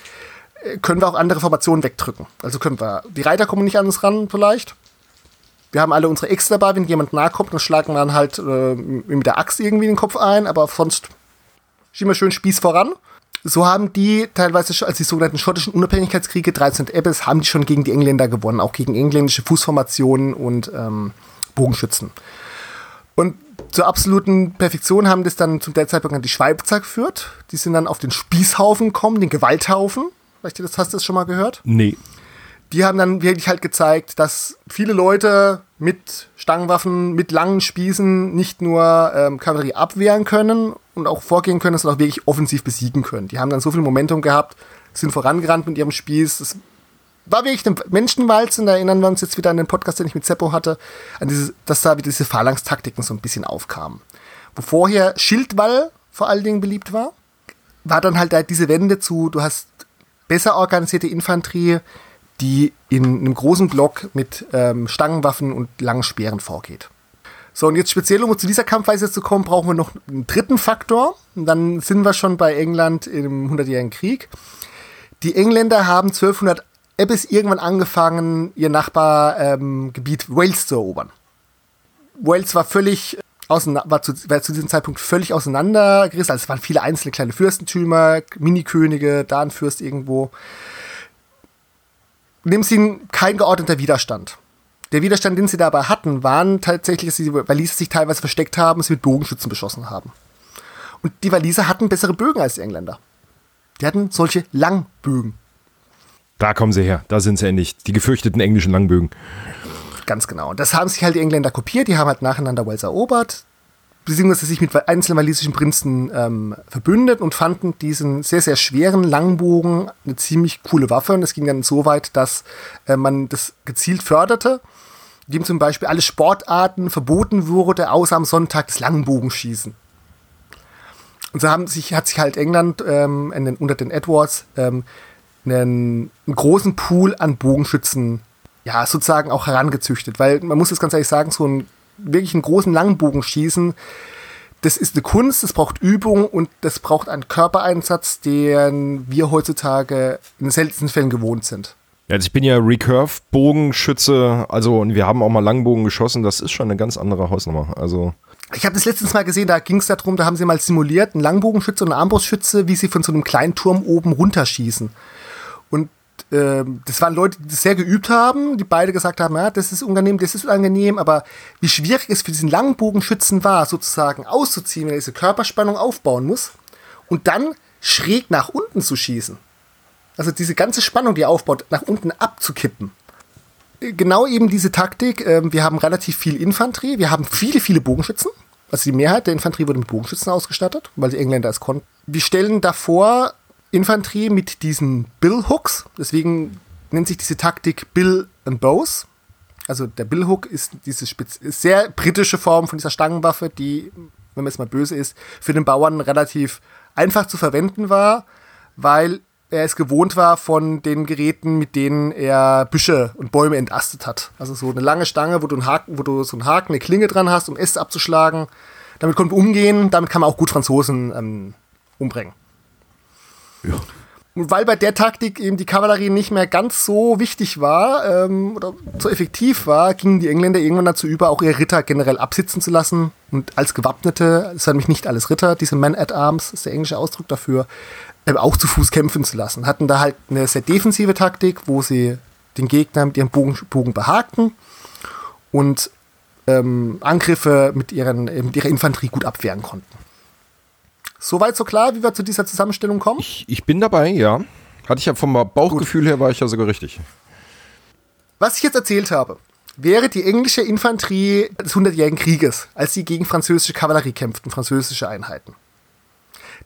äh, können wir auch andere Formationen wegdrücken. Also können wir, die Reiter kommen nicht an uns ran vielleicht. Wir haben alle unsere Äxte dabei, wenn jemand nahe kommt, dann schlagen wir dann halt äh, mit der Axt irgendwie den Kopf ein, aber sonst schieben wir schön Spieß voran. so haben die teilweise als die sogenannten schottischen Unabhängigkeitskriege 13 Ebbes, haben die schon gegen die Engländer gewonnen, auch gegen engländische Fußformationen und ähm, Bogenschützen. Und zur absoluten Perfektion haben das dann zum Zeitpunkt an die Schweizer geführt. Die sind dann auf den Spießhaufen gekommen, den Gewalthaufen. Vielleicht hast du das schon mal gehört? Nee. Die haben dann wirklich halt gezeigt, dass viele Leute mit Stangenwaffen, mit langen Spießen nicht nur ähm, Kavallerie abwehren können und auch vorgehen können, sondern auch wirklich offensiv besiegen können. Die haben dann so viel Momentum gehabt, sind vorangerannt mit ihrem Spieß. Das war wirklich eine Menschenwalze, da erinnern wir uns jetzt wieder an den Podcast, den ich mit Seppo hatte, an diese, dass da wieder diese Phalanx-Taktiken so ein bisschen aufkamen. Wo vorher Schildwall vor allen Dingen beliebt war, war dann halt diese Wende zu, du hast besser organisierte Infanterie, die in einem großen Block mit ähm, Stangenwaffen und langen Speeren vorgeht. So, und jetzt speziell, um zu dieser Kampfweise zu kommen, brauchen wir noch einen dritten Faktor. Und dann sind wir schon bei England im Hundertjährigen Krieg. Die Engländer haben 1200 bis irgendwann angefangen, ihr Nachbargebiet ähm, Wales zu erobern. Wales war völlig war zu, war zu diesem Zeitpunkt völlig auseinandergerissen. Also es waren viele einzelne kleine Fürstentümer, Minikönige, da ein Fürst irgendwo. Dem sie kein geordneter Widerstand. Der Widerstand, den sie dabei hatten, waren tatsächlich, dass die Waliser sich teilweise versteckt haben sie mit Bogenschützen beschossen haben. Und die Waliser hatten bessere Bögen als die Engländer. Die hatten solche Langbögen. Da kommen sie her, da sind sie endlich, die gefürchteten englischen Langbögen. Ganz genau. Und das haben sich halt die Engländer kopiert, die haben halt nacheinander Wales erobert, beziehungsweise sich mit einzelnen walisischen Prinzen ähm, verbündet und fanden diesen sehr, sehr schweren Langbogen eine ziemlich coole Waffe. Und es ging dann so weit, dass äh, man das gezielt förderte, indem zum Beispiel alle Sportarten verboten wurde, außer am Sonntag das Langbogenschießen. Und so haben sich, hat sich halt England ähm, den, unter den Edwards ähm, einen, einen großen Pool an Bogenschützen ja, sozusagen auch herangezüchtet. Weil man muss das ganz ehrlich sagen, so ein wirklich einen großen Langbogen schießen, das ist eine Kunst, das braucht Übung und das braucht einen Körpereinsatz, den wir heutzutage in den seltensten Fällen gewohnt sind. Ja, also ich bin ja Recurve-Bogenschütze, also und wir haben auch mal Langbogen geschossen, das ist schon eine ganz andere Hausnummer. Also ich habe das letztens mal gesehen, da ging es darum, da haben sie mal simuliert, einen Langbogenschütze und einen Armbrustschütze, wie sie von so einem kleinen Turm oben runterschießen. Ähm, das waren Leute, die das sehr geübt haben, die beide gesagt haben, ja, das ist unangenehm, das ist unangenehm, aber wie schwierig es für diesen Langbogenschützen war, sozusagen auszuziehen, wenn er diese Körperspannung aufbauen muss und dann schräg nach unten zu schießen. Also diese ganze Spannung, die er aufbaut, nach unten abzukippen. Genau eben diese Taktik. Ähm, wir haben relativ viel Infanterie, wir haben viele, viele Bogenschützen. Also die Mehrheit der Infanterie wurde mit Bogenschützen ausgestattet, weil die Engländer es konnten. Wir stellen davor Infanterie mit diesen Bill-Hooks. Deswegen nennt sich diese Taktik Bill and Bows. Also der Bill-Hook ist diese sehr britische Form von dieser Stangenwaffe, die, wenn man jetzt mal böse ist, für den Bauern relativ einfach zu verwenden war, weil er es gewohnt war von den Geräten, mit denen er Büsche und Bäume entastet hat. Also so eine lange Stange, wo du, einen Haken, wo du so einen Haken, eine Klinge dran hast, um Äste abzuschlagen. Damit konnte man umgehen, damit kann man auch gut Franzosen ähm, umbringen. Ja. Und weil bei der Taktik eben die Kavallerie nicht mehr ganz so wichtig war ähm, oder so effektiv war, gingen die Engländer irgendwann dazu über, auch ihre Ritter generell absitzen zu lassen und als Gewappnete, das waren nämlich nicht alles Ritter, diese Men at Arms, ist der englische Ausdruck dafür, äh, auch zu Fuß kämpfen zu lassen. Hatten da halt eine sehr defensive Taktik, wo sie den Gegner mit ihrem Bogen, Bogen behagten und ähm, Angriffe mit, ihren, mit ihrer Infanterie gut abwehren konnten. Soweit so klar, wie wir zu dieser Zusammenstellung kommen? Ich, ich bin dabei, ja. Hatte ich ja vom Bauchgefühl Gut. her, war ich ja sogar richtig. Was ich jetzt erzählt habe, wäre die englische Infanterie des Hundertjährigen Krieges, als sie gegen französische Kavallerie kämpften, französische Einheiten.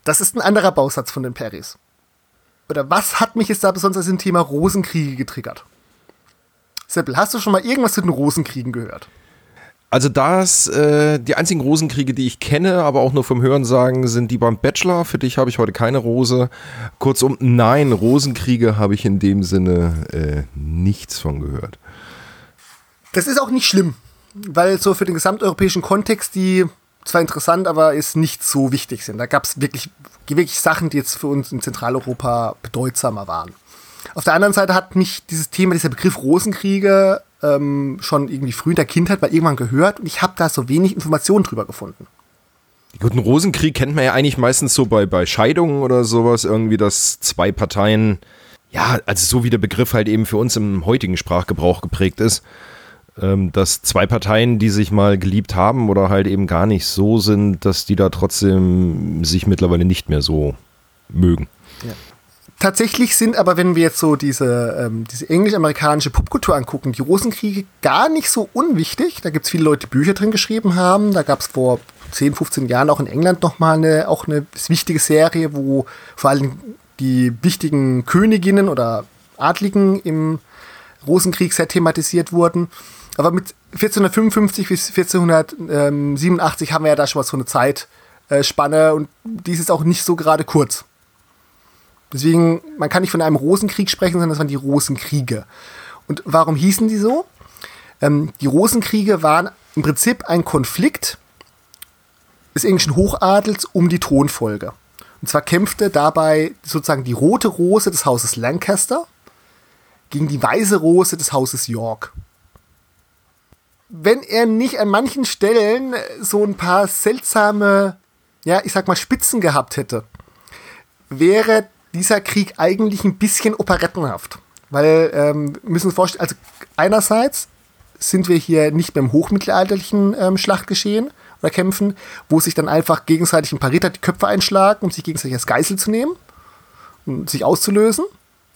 Das ist ein anderer Bausatz von den Perrys. Oder was hat mich jetzt da besonders im Thema Rosenkriege getriggert? Seppel, hast du schon mal irgendwas zu den Rosenkriegen gehört? Also das, äh, die einzigen Rosenkriege, die ich kenne, aber auch nur vom Hören sagen, sind die beim Bachelor. Für dich habe ich heute keine Rose. Kurzum, nein, Rosenkriege habe ich in dem Sinne äh, nichts von gehört. Das ist auch nicht schlimm, weil so für den gesamteuropäischen Kontext die zwar interessant, aber ist nicht so wichtig sind. Da gab es wirklich, wirklich Sachen, die jetzt für uns in Zentraleuropa bedeutsamer waren. Auf der anderen Seite hat mich dieses Thema, dieser Begriff Rosenkriege ähm, schon irgendwie früh in der Kindheit mal irgendwann gehört und ich habe da so wenig Informationen drüber gefunden. Gut, einen Rosenkrieg kennt man ja eigentlich meistens so bei, bei Scheidungen oder sowas, irgendwie, dass zwei Parteien, ja, also so wie der Begriff halt eben für uns im heutigen Sprachgebrauch geprägt ist, ähm, dass zwei Parteien, die sich mal geliebt haben oder halt eben gar nicht so sind, dass die da trotzdem sich mittlerweile nicht mehr so mögen. Ja. Tatsächlich sind aber, wenn wir jetzt so diese, ähm, diese englisch-amerikanische Popkultur angucken, die Rosenkriege gar nicht so unwichtig. Da gibt es viele Leute, die Bücher drin geschrieben haben. Da gab es vor 10, 15 Jahren auch in England nochmal eine, auch eine wichtige Serie, wo vor allem die wichtigen Königinnen oder Adligen im Rosenkrieg sehr thematisiert wurden. Aber mit 1455 bis 1487 haben wir ja da schon mal so eine Zeitspanne und dies ist auch nicht so gerade kurz. Deswegen, man kann nicht von einem Rosenkrieg sprechen, sondern das waren die Rosenkriege. Und warum hießen die so? Ähm, die Rosenkriege waren im Prinzip ein Konflikt des englischen Hochadels um die Thronfolge. Und zwar kämpfte dabei sozusagen die rote Rose des Hauses Lancaster gegen die weiße Rose des Hauses York. Wenn er nicht an manchen Stellen so ein paar seltsame, ja, ich sag mal, Spitzen gehabt hätte, wäre dieser Krieg eigentlich ein bisschen operettenhaft. Weil, ähm, müssen uns vorstellen, also einerseits sind wir hier nicht beim hochmittelalterlichen ähm, Schlachtgeschehen oder Kämpfen, wo sich dann einfach gegenseitig ein paar Ritter die Köpfe einschlagen, um sich gegenseitig als Geißel zu nehmen und sich auszulösen.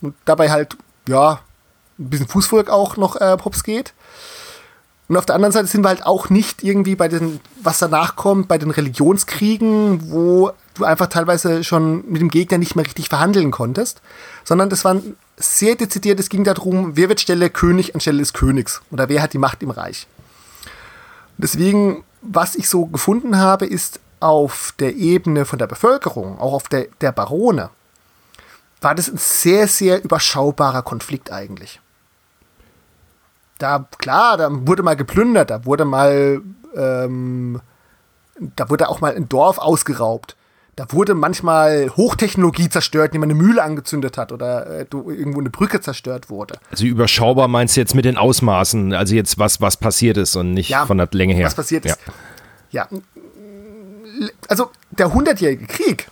Und dabei halt, ja, ein bisschen Fußvolk auch noch äh, Pops geht. Und auf der anderen Seite sind wir halt auch nicht irgendwie bei den, was danach kommt, bei den Religionskriegen, wo du einfach teilweise schon mit dem Gegner nicht mehr richtig verhandeln konntest, sondern das waren sehr dezidiert, es ging darum, wer wird Stelle König anstelle des Königs oder wer hat die Macht im Reich. Deswegen, was ich so gefunden habe, ist auf der Ebene von der Bevölkerung, auch auf der, der Barone, war das ein sehr, sehr überschaubarer Konflikt eigentlich. Da, klar, da wurde mal geplündert, da wurde mal, ähm, da wurde auch mal ein Dorf ausgeraubt da wurde manchmal Hochtechnologie zerstört, indem man eine Mühle angezündet hat oder äh, irgendwo eine Brücke zerstört wurde. Also überschaubar meinst du jetzt mit den Ausmaßen, also jetzt was, was passiert ist und nicht ja, von der Länge her. Was passiert ist. Ja. Also der hundertjährige Krieg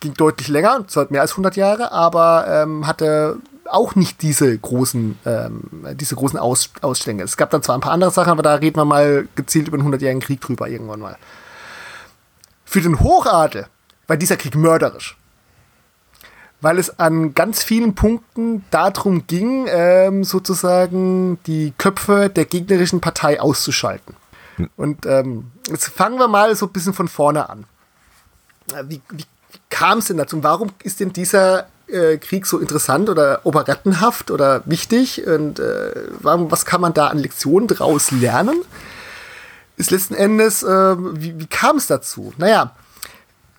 ging deutlich länger, zwar mehr als 100 Jahre, aber ähm, hatte auch nicht diese großen, ähm, diese großen Aus Ausstänge. Es gab dann zwar ein paar andere Sachen, aber da reden wir mal gezielt über den hundertjährigen Krieg drüber irgendwann mal. Für den Hochadel war dieser Krieg mörderisch. Weil es an ganz vielen Punkten darum ging, ähm, sozusagen die Köpfe der gegnerischen Partei auszuschalten. Hm. Und ähm, jetzt fangen wir mal so ein bisschen von vorne an. Äh, wie, wie kam es denn dazu? Warum ist denn dieser äh, Krieg so interessant oder operettenhaft oder wichtig? Und äh, warum, was kann man da an Lektionen draus lernen? Ist letzten Endes, äh, wie, wie kam es dazu? Naja,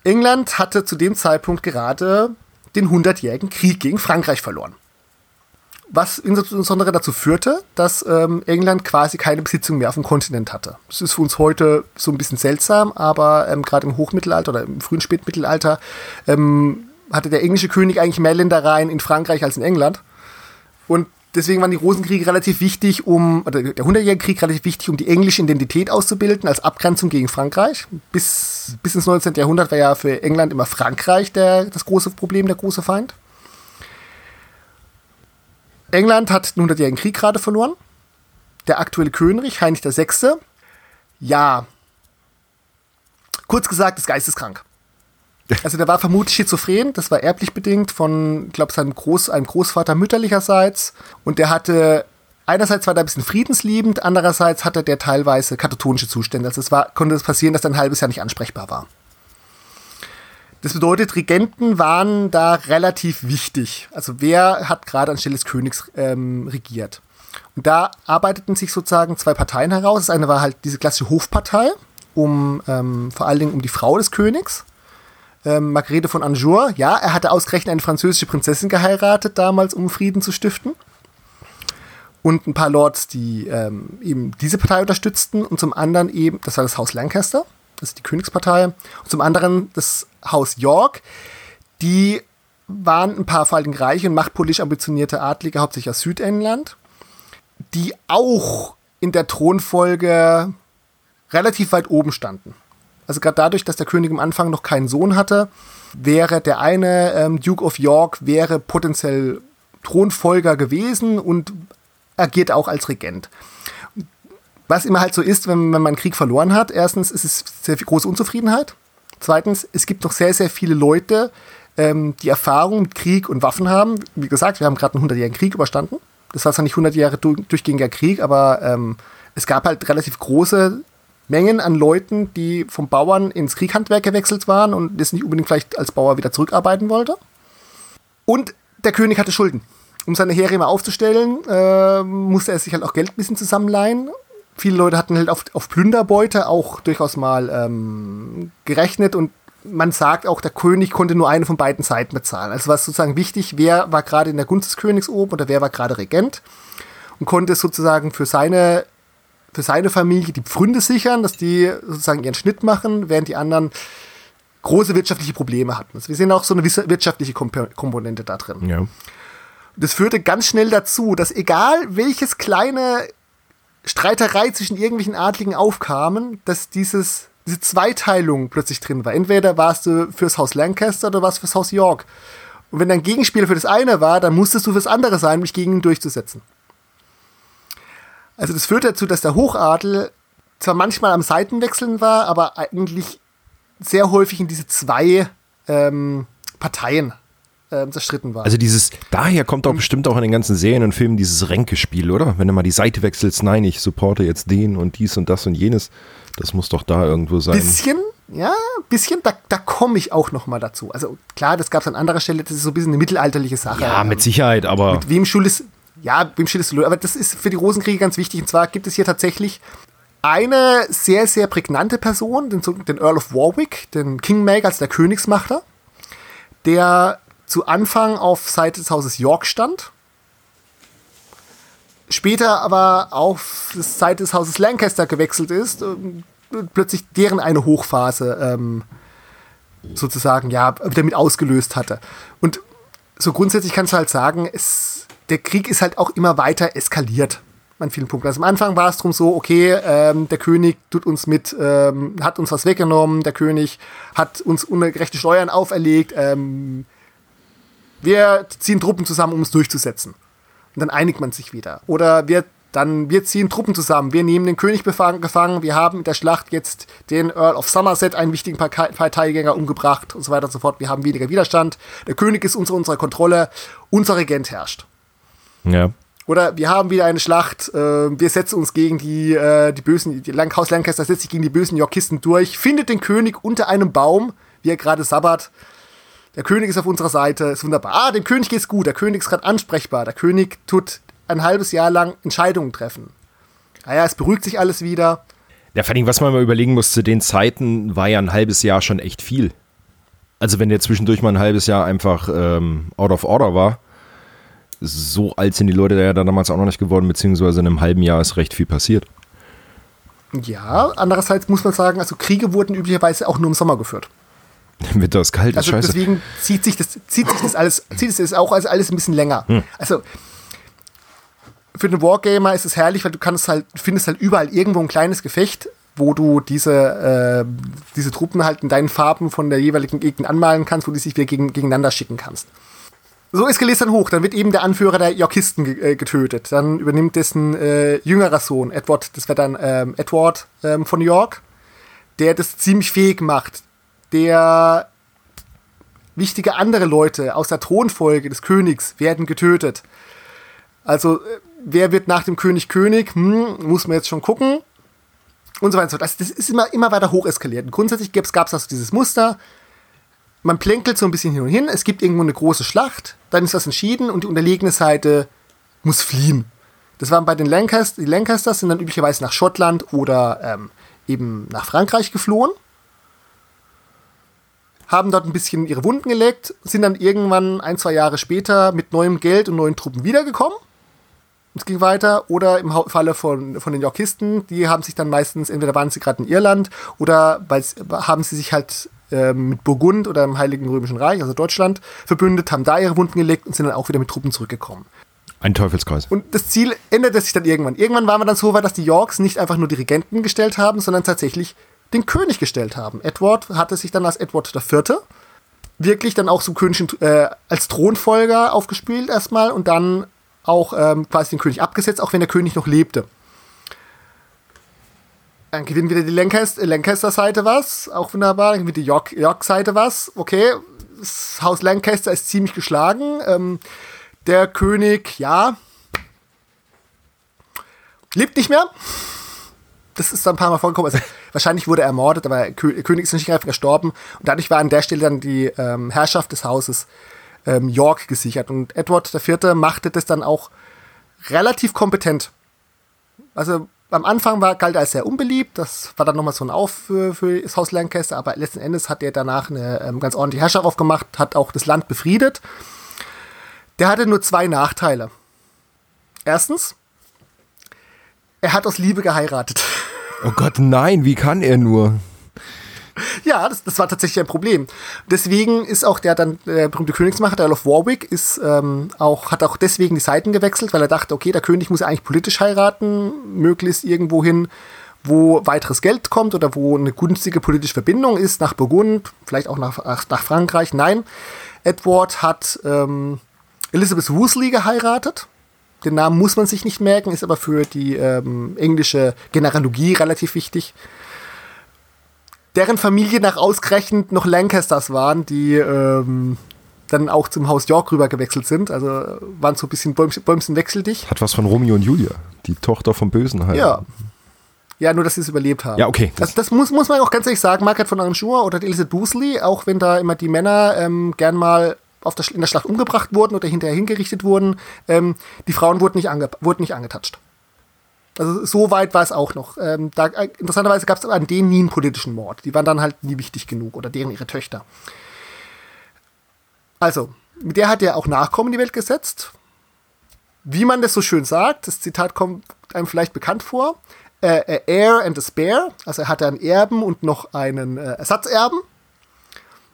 England hatte zu dem Zeitpunkt gerade den Hundertjährigen Krieg gegen Frankreich verloren. Was insbesondere dazu führte, dass ähm, England quasi keine Besitzung mehr auf dem Kontinent hatte. Das ist für uns heute so ein bisschen seltsam, aber ähm, gerade im Hochmittelalter oder im frühen Spätmittelalter ähm, hatte der englische König eigentlich mehr Ländereien in Frankreich als in England. Und deswegen waren die Rosenkriege relativ wichtig, um, oder der Hundertjährige Krieg relativ wichtig, um die englische Identität auszubilden, als Abgrenzung gegen Frankreich. Bis, bis ins 19. Jahrhundert war ja für England immer Frankreich der, das große Problem, der große Feind. England hat den Hundertjährigen Krieg gerade verloren. Der aktuelle König, Heinrich VI., ja, kurz gesagt, ist geisteskrank. Also der war vermutlich schizophren, das war erblich bedingt von, ich glaube, seinem Groß, einem Großvater mütterlicherseits. Und der hatte, einerseits war der ein bisschen friedensliebend, andererseits hatte der teilweise katatonische Zustände. Also es war, konnte es passieren, dass er ein halbes Jahr nicht ansprechbar war. Das bedeutet, Regenten waren da relativ wichtig. Also wer hat gerade anstelle des Königs ähm, regiert? Und da arbeiteten sich sozusagen zwei Parteien heraus. Das eine war halt diese klassische Hofpartei, um ähm, vor allen Dingen um die Frau des Königs ähm, Margarete von Anjou, ja, er hatte ausgerechnet eine französische Prinzessin geheiratet damals, um Frieden zu stiften. Und ein paar Lords, die ähm, eben diese Partei unterstützten. Und zum anderen eben, das war das Haus Lancaster, das ist die Königspartei. Und zum anderen das Haus York, die waren ein paar vor allem reiche und machtpolitisch ambitionierte Adlige, hauptsächlich aus Südengland, die auch in der Thronfolge relativ weit oben standen. Also gerade dadurch, dass der König am Anfang noch keinen Sohn hatte, wäre der eine ähm, Duke of York wäre potenziell Thronfolger gewesen und agiert auch als Regent. Was immer halt so ist, wenn, wenn man einen Krieg verloren hat. Erstens ist es sehr viel große Unzufriedenheit. Zweitens, es gibt noch sehr, sehr viele Leute, ähm, die Erfahrung mit Krieg und Waffen haben. Wie gesagt, wir haben gerade einen 100-jährigen Krieg überstanden. Das war zwar nicht 100 Jahre durchgehender Krieg, aber ähm, es gab halt relativ große Mengen an Leuten, die vom Bauern ins Krieghandwerk gewechselt waren und das nicht unbedingt vielleicht als Bauer wieder zurückarbeiten wollte. Und der König hatte Schulden. Um seine Heere immer aufzustellen, äh, musste er sich halt auch Geld ein bisschen zusammenleihen. Viele Leute hatten halt auf, auf Plünderbeute auch durchaus mal ähm, gerechnet und man sagt auch, der König konnte nur eine von beiden Seiten bezahlen. Also war es sozusagen wichtig, wer war gerade in der Gunst des Königs oben oder wer war gerade Regent und konnte sozusagen für seine, für seine Familie die Pfründe sichern, dass die sozusagen ihren Schnitt machen, während die anderen große wirtschaftliche Probleme hatten. Also wir sehen auch so eine wirtschaftliche Komponente da drin. Ja. Das führte ganz schnell dazu, dass egal welches kleine Streiterei zwischen irgendwelchen Adligen aufkamen, dass dieses diese Zweiteilung plötzlich drin war. Entweder warst du fürs Haus Lancaster oder warst fürs Haus York. Und wenn dein Gegenspieler für das eine war, dann musstest du fürs andere sein, um dich gegen ihn durchzusetzen. Also das führt dazu, dass der Hochadel zwar manchmal am Seitenwechseln war, aber eigentlich sehr häufig in diese zwei ähm, Parteien äh, zerstritten war. Also dieses, daher kommt doch bestimmt auch in den ganzen Serien und Filmen dieses Ränkespiel, oder? Wenn du mal die Seite wechselst, nein, ich supporte jetzt den und dies und das und jenes. Das muss doch da irgendwo sein. Bisschen, ja, bisschen, da, da komme ich auch noch mal dazu. Also klar, das gab es an anderer Stelle, das ist so ein bisschen eine mittelalterliche Sache. Ja, mit Sicherheit, aber. Mit wem schuldest, ja, wem schuldest du, aber das ist für die Rosenkriege ganz wichtig. Und zwar gibt es hier tatsächlich eine sehr, sehr prägnante Person, den, den Earl of Warwick, den Kingmaker, also der Königsmacher, der zu Anfang auf Seite des Hauses York stand später aber auf Seite des Hauses Lancaster gewechselt ist, und plötzlich deren eine Hochphase ähm, sozusagen ja damit ausgelöst hatte. Und so grundsätzlich kannst du halt sagen, es, der Krieg ist halt auch immer weiter eskaliert an vielen Punkten. Also am Anfang war es drum so, okay, ähm, der König tut uns mit, ähm, hat uns was weggenommen, der König hat uns ungerechte Steuern auferlegt, ähm, wir ziehen Truppen zusammen, um es durchzusetzen. Und dann einigt man sich wieder. Oder wir dann wir ziehen Truppen zusammen, wir nehmen den König gefangen, wir haben in der Schlacht jetzt den Earl of Somerset, einen wichtigen Parteigänger, umgebracht und so weiter und so fort. Wir haben weniger Widerstand. Der König ist unter unserer Kontrolle, unser Regent herrscht. Ja. Oder wir haben wieder eine Schlacht, äh, wir setzen uns gegen die, äh, die bösen, die Haus Lancaster setzt sich gegen die bösen Yorkisten durch, findet den König unter einem Baum, wie er gerade sabbert. Der König ist auf unserer Seite, ist wunderbar. Ah, dem König geht's gut, der König ist gerade ansprechbar, der König tut ein halbes Jahr lang Entscheidungen treffen. Naja, es beruhigt sich alles wieder. Ja, vor allem, was man mal überlegen muss, zu den Zeiten war ja ein halbes Jahr schon echt viel. Also wenn der zwischendurch mal ein halbes Jahr einfach ähm, out of order war, so alt sind die Leute da ja damals auch noch nicht geworden, beziehungsweise in einem halben Jahr ist recht viel passiert. Ja, andererseits muss man sagen, also Kriege wurden üblicherweise auch nur im Sommer geführt. Wird das kalt, also scheiße. Deswegen zieht sich das, zieht sich das alles, zieht es das auch als alles ein bisschen länger. Hm. Also für den Wargamer ist es herrlich, weil du kannst halt, findest halt überall irgendwo ein kleines Gefecht, wo du diese, äh, diese Truppen halt in deinen Farben von der jeweiligen Gegend anmalen kannst, wo du sich wieder gegen, gegeneinander schicken kannst. So eskaliert es dann hoch. Dann wird eben der Anführer der Yorkisten äh, getötet. Dann übernimmt dessen äh, jüngerer Sohn, Edward, das wird dann ähm, Edward ähm, von York, der das ziemlich fähig macht, der wichtige andere Leute aus der Thronfolge des Königs werden getötet. Also, äh, wer wird nach dem König König? Hm, muss man jetzt schon gucken. Und so weiter. Das, das ist immer, immer weiter hoch eskaliert. Und grundsätzlich gab es also dieses Muster. Man plänkelt so ein bisschen hin und hin. Es gibt irgendwo eine große Schlacht. Dann ist das entschieden und die unterlegene Seite muss fliehen. Das waren bei den Lancasters. Die Lancasters sind dann üblicherweise nach Schottland oder ähm, eben nach Frankreich geflohen haben dort ein bisschen ihre Wunden geleckt, sind dann irgendwann ein, zwei Jahre später mit neuem Geld und neuen Truppen wiedergekommen. Es ging weiter. Oder im Falle von, von den Yorkisten, die haben sich dann meistens, entweder waren sie gerade in Irland oder haben sie sich halt äh, mit Burgund oder im Heiligen Römischen Reich, also Deutschland, verbündet, haben da ihre Wunden gelegt und sind dann auch wieder mit Truppen zurückgekommen. Ein Teufelskreis. Und das Ziel änderte sich dann irgendwann. Irgendwann waren wir dann so weit, dass die Yorks nicht einfach nur Dirigenten gestellt haben, sondern tatsächlich den König gestellt haben. Edward hatte sich dann als Edward IV. wirklich dann auch zum König äh, als Thronfolger aufgespielt erstmal und dann auch ähm, quasi den König abgesetzt, auch wenn der König noch lebte. Dann gewinnt wieder die Lancaster-Seite was, auch wunderbar. Dann gewinnt die York-Seite was. Okay, das Haus Lancaster ist ziemlich geschlagen. Ähm, der König, ja, lebt nicht mehr. Das ist dann ein paar Mal vorgekommen. Also, wahrscheinlich wurde er ermordet, aber der König ist nicht einfach gestorben. Und dadurch war an der Stelle dann die ähm, Herrschaft des Hauses ähm, York gesichert. Und Edward IV. machte das dann auch relativ kompetent. Also am Anfang war, galt er als sehr unbeliebt, das war dann nochmal so ein Auf für, für, das Haus Lancaster, aber letzten Endes hat er danach eine ähm, ganz ordentliche Herrschaft aufgemacht, hat auch das Land befriedet. Der hatte nur zwei Nachteile. Erstens, er hat aus Liebe geheiratet. Oh Gott, nein, wie kann er nur? Ja, das, das war tatsächlich ein Problem. Deswegen ist auch der dann der berühmte Königsmacher, der Earl of Warwick, ist ähm, auch hat auch deswegen die Seiten gewechselt, weil er dachte, okay, der König muss ja eigentlich politisch heiraten, möglichst irgendwo hin, wo weiteres Geld kommt oder wo eine günstige politische Verbindung ist, nach Burgund, vielleicht auch nach, nach Frankreich. Nein, Edward hat ähm, Elizabeth Woosley geheiratet. Den Namen muss man sich nicht merken, ist aber für die ähm, englische Genealogie relativ wichtig deren Familie nach ausgerechnet noch Lancasters waren, die ähm, dann auch zum Haus York rüber gewechselt sind. Also waren so ein bisschen Bäumchen, Bäumchen wechseldig. Hat was von Romeo und Julia, die Tochter vom Bösen halt. Ja. Ja, nur dass sie es überlebt haben. Ja, okay. Das, das muss, muss man auch ganz ehrlich sagen. Margaret von Anjou oder Elizabeth Boosley, auch wenn da immer die Männer ähm, gern mal auf der, in der Schlacht umgebracht wurden oder hinterher hingerichtet wurden, ähm, die Frauen wurden nicht, ange, wurden nicht angetatscht. Also so weit war es auch noch. Ähm, da, äh, interessanterweise gab es an denen nie einen politischen Mord. Die waren dann halt nie wichtig genug oder deren ihre Töchter. Also, mit der hat er auch Nachkommen in die Welt gesetzt. Wie man das so schön sagt, das Zitat kommt einem vielleicht bekannt vor. Äh, äh, heir and a spare, also er hatte einen Erben und noch einen äh, Ersatzerben.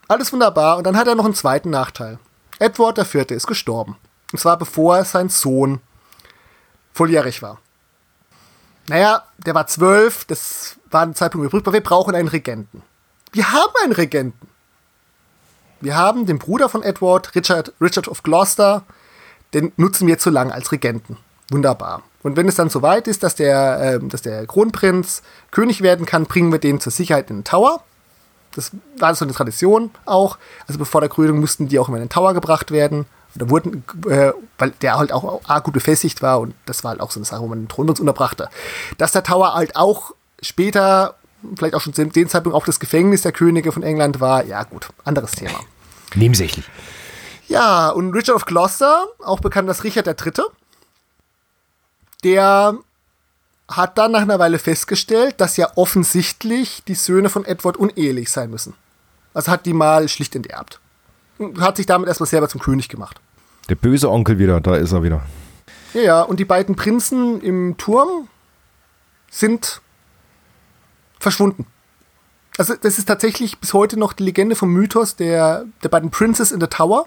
Alles wunderbar. Und dann hat er noch einen zweiten Nachteil. Edward IV. ist gestorben. Und zwar bevor sein Sohn volljährig war naja, der war zwölf, das war ein Zeitpunkt überbrückbar, wir brauchen einen Regenten. Wir haben einen Regenten. Wir haben den Bruder von Edward, Richard, Richard of Gloucester, den nutzen wir zu lang als Regenten. Wunderbar. Und wenn es dann so weit ist, dass der, äh, dass der Kronprinz König werden kann, bringen wir den zur Sicherheit in den Tower. Das war so eine Tradition auch. Also bevor der Krönung mussten die auch immer in den Tower gebracht werden oder wurden, äh, weil der halt auch A, gut befestigt war und das war halt auch so eine Sache, wo man den Thronprinz unterbrachte. Dass der Tower halt auch später, vielleicht auch schon zu dem Zeitpunkt auch das Gefängnis der Könige von England war, ja gut, anderes Thema. Nebensächlich. Ja, und Richard of Gloucester, auch bekannt als Richard III., der hat dann nach einer Weile festgestellt, dass ja offensichtlich die Söhne von Edward unehelich sein müssen. Also hat die mal schlicht enterbt. Hat sich damit erstmal selber zum König gemacht. Der böse Onkel wieder, da ist er wieder. Ja, ja, und die beiden Prinzen im Turm sind verschwunden. Also, das ist tatsächlich bis heute noch die Legende vom Mythos der, der beiden Princes in the Tower.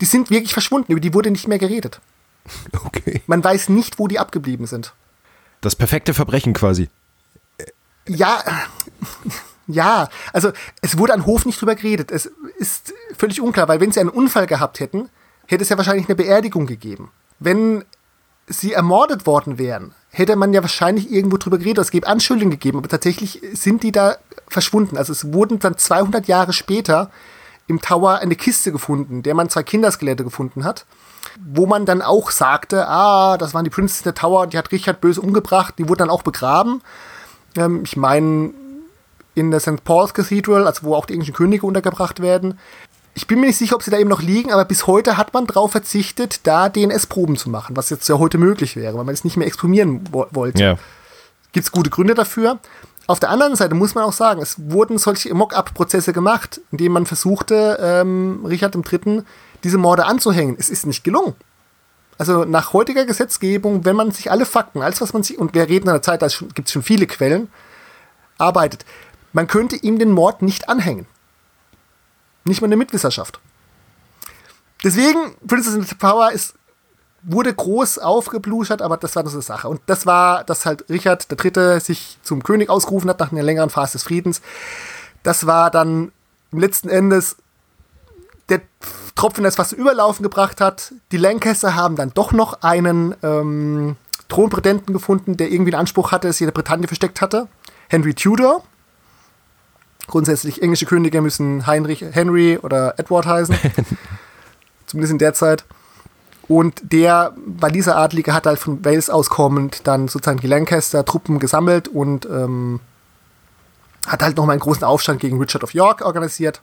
Die sind wirklich verschwunden, über die wurde nicht mehr geredet. Okay. Man weiß nicht, wo die abgeblieben sind. Das perfekte Verbrechen quasi. Ja, ja, also es wurde an Hof nicht drüber geredet. Es ist völlig unklar, weil wenn sie einen Unfall gehabt hätten, hätte es ja wahrscheinlich eine Beerdigung gegeben. Wenn sie ermordet worden wären, hätte man ja wahrscheinlich irgendwo drüber geredet, es gäbe Anschuldigungen gegeben, aber tatsächlich sind die da verschwunden. Also es wurden dann 200 Jahre später im Tower eine Kiste gefunden, der man zwei Kinderskelette gefunden hat, wo man dann auch sagte, ah, das waren die Prinzessin der Tower, die hat Richard böse umgebracht, die wurden dann auch begraben. Ähm, ich meine, in der St. Paul's Cathedral, also wo auch die englischen Könige untergebracht werden. Ich bin mir nicht sicher, ob sie da eben noch liegen, aber bis heute hat man darauf verzichtet, da DNS-Proben zu machen, was jetzt ja heute möglich wäre, weil man es nicht mehr exprimieren wo wollte. Ja. Gibt es gute Gründe dafür. Auf der anderen Seite muss man auch sagen, es wurden solche Mock-up-Prozesse gemacht, in denen man versuchte, ähm, Richard III. diese Morde anzuhängen. Es ist nicht gelungen. Also nach heutiger Gesetzgebung, wenn man sich alle Fakten, alles was man sich, und wir reden in einer Zeit, da gibt es schon viele Quellen, arbeitet, man könnte ihm den Mord nicht anhängen. Nicht mal eine Mitwisserschaft. Deswegen, Princess in Power ist wurde groß aufgebluschert, aber das war nur so eine Sache. Und das war, dass halt Richard III. sich zum König ausgerufen hat nach einer längeren Phase des Friedens. Das war dann letzten Endes der Tropfen, der es fast überlaufen gebracht hat. Die Lancaster haben dann doch noch einen ähm, Thronprätendenten gefunden, der irgendwie einen Anspruch hatte, dass sie in der Bretagne versteckt hatte. Henry Tudor. Grundsätzlich englische Könige müssen Heinrich, Henry oder Edward heißen. Zumindest in der Zeit. Und der, weil dieser Adlige hat halt von Wales auskommend dann sozusagen die Lancaster-Truppen gesammelt und ähm, hat halt nochmal einen großen Aufstand gegen Richard of York organisiert.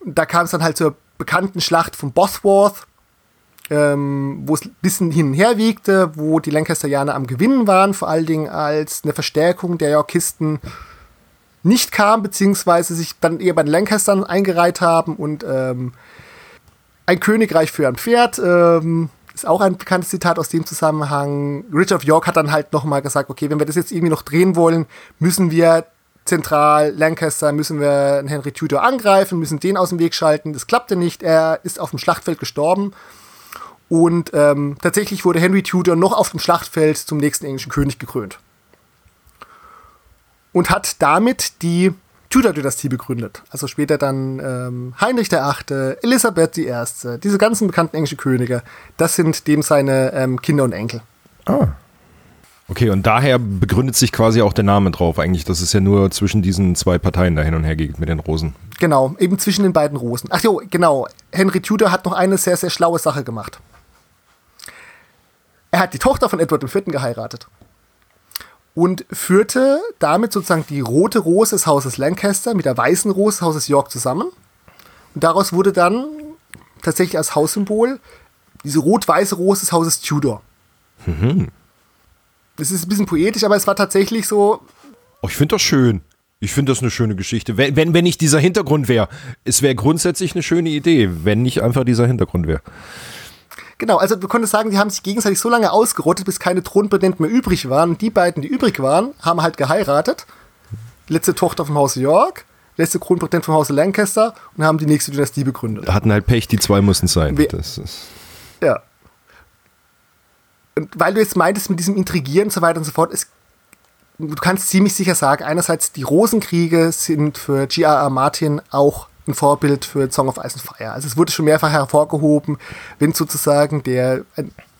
Und da kam es dann halt zur bekannten Schlacht von Bosworth, ähm, wo es ein bisschen hin und her wiegte, wo die Lancasterianer am Gewinnen waren, vor allen Dingen als eine Verstärkung der Yorkisten nicht kam, beziehungsweise sich dann eher bei den Lancastern eingereiht haben und ähm, ein Königreich für ein Pferd, ähm, ist auch ein bekanntes Zitat aus dem Zusammenhang. Richard of York hat dann halt nochmal gesagt, okay, wenn wir das jetzt irgendwie noch drehen wollen, müssen wir zentral Lancaster, müssen wir Henry Tudor angreifen, müssen den aus dem Weg schalten. Das klappte nicht, er ist auf dem Schlachtfeld gestorben. Und ähm, tatsächlich wurde Henry Tudor noch auf dem Schlachtfeld zum nächsten englischen König gekrönt. Und hat damit die Tudor-Dynastie begründet. Also später dann ähm, Heinrich VIII., Elisabeth I., diese ganzen bekannten englischen Könige, das sind dem seine ähm, Kinder und Enkel. Ah. Okay, und daher begründet sich quasi auch der Name drauf eigentlich, dass es ja nur zwischen diesen zwei Parteien da hin und her geht mit den Rosen. Genau, eben zwischen den beiden Rosen. Ach jo, genau. Henry Tudor hat noch eine sehr, sehr schlaue Sache gemacht. Er hat die Tochter von Edward IV. geheiratet und führte damit sozusagen die rote Rose des Hauses Lancaster mit der weißen Rose des Hauses York zusammen. Und daraus wurde dann tatsächlich als Haussymbol diese rot-weiße Rose des Hauses Tudor. Mhm. Das ist ein bisschen poetisch, aber es war tatsächlich so. Oh, ich finde das schön. Ich finde das eine schöne Geschichte. Wenn, wenn, wenn nicht dieser Hintergrund wäre, es wäre grundsätzlich eine schöne Idee, wenn nicht einfach dieser Hintergrund wäre. Genau, also wir konnten sagen, die haben sich gegenseitig so lange ausgerottet, bis keine Thronpräsidenten mehr übrig waren. Und die beiden, die übrig waren, haben halt geheiratet. Letzte Tochter vom Hause York, letzte Kronpräsident vom Hause Lancaster und haben die nächste Dynastie begründet. Hatten halt Pech, die zwei mussten sein. We ja. Und weil du jetzt meintest mit diesem Intrigieren und so weiter und so fort, es, du kannst ziemlich sicher sagen, einerseits die Rosenkriege sind für G.R.R. Martin auch ein Vorbild für Song of Ice and Fire. Also es wurde schon mehrfach hervorgehoben, wenn sozusagen der,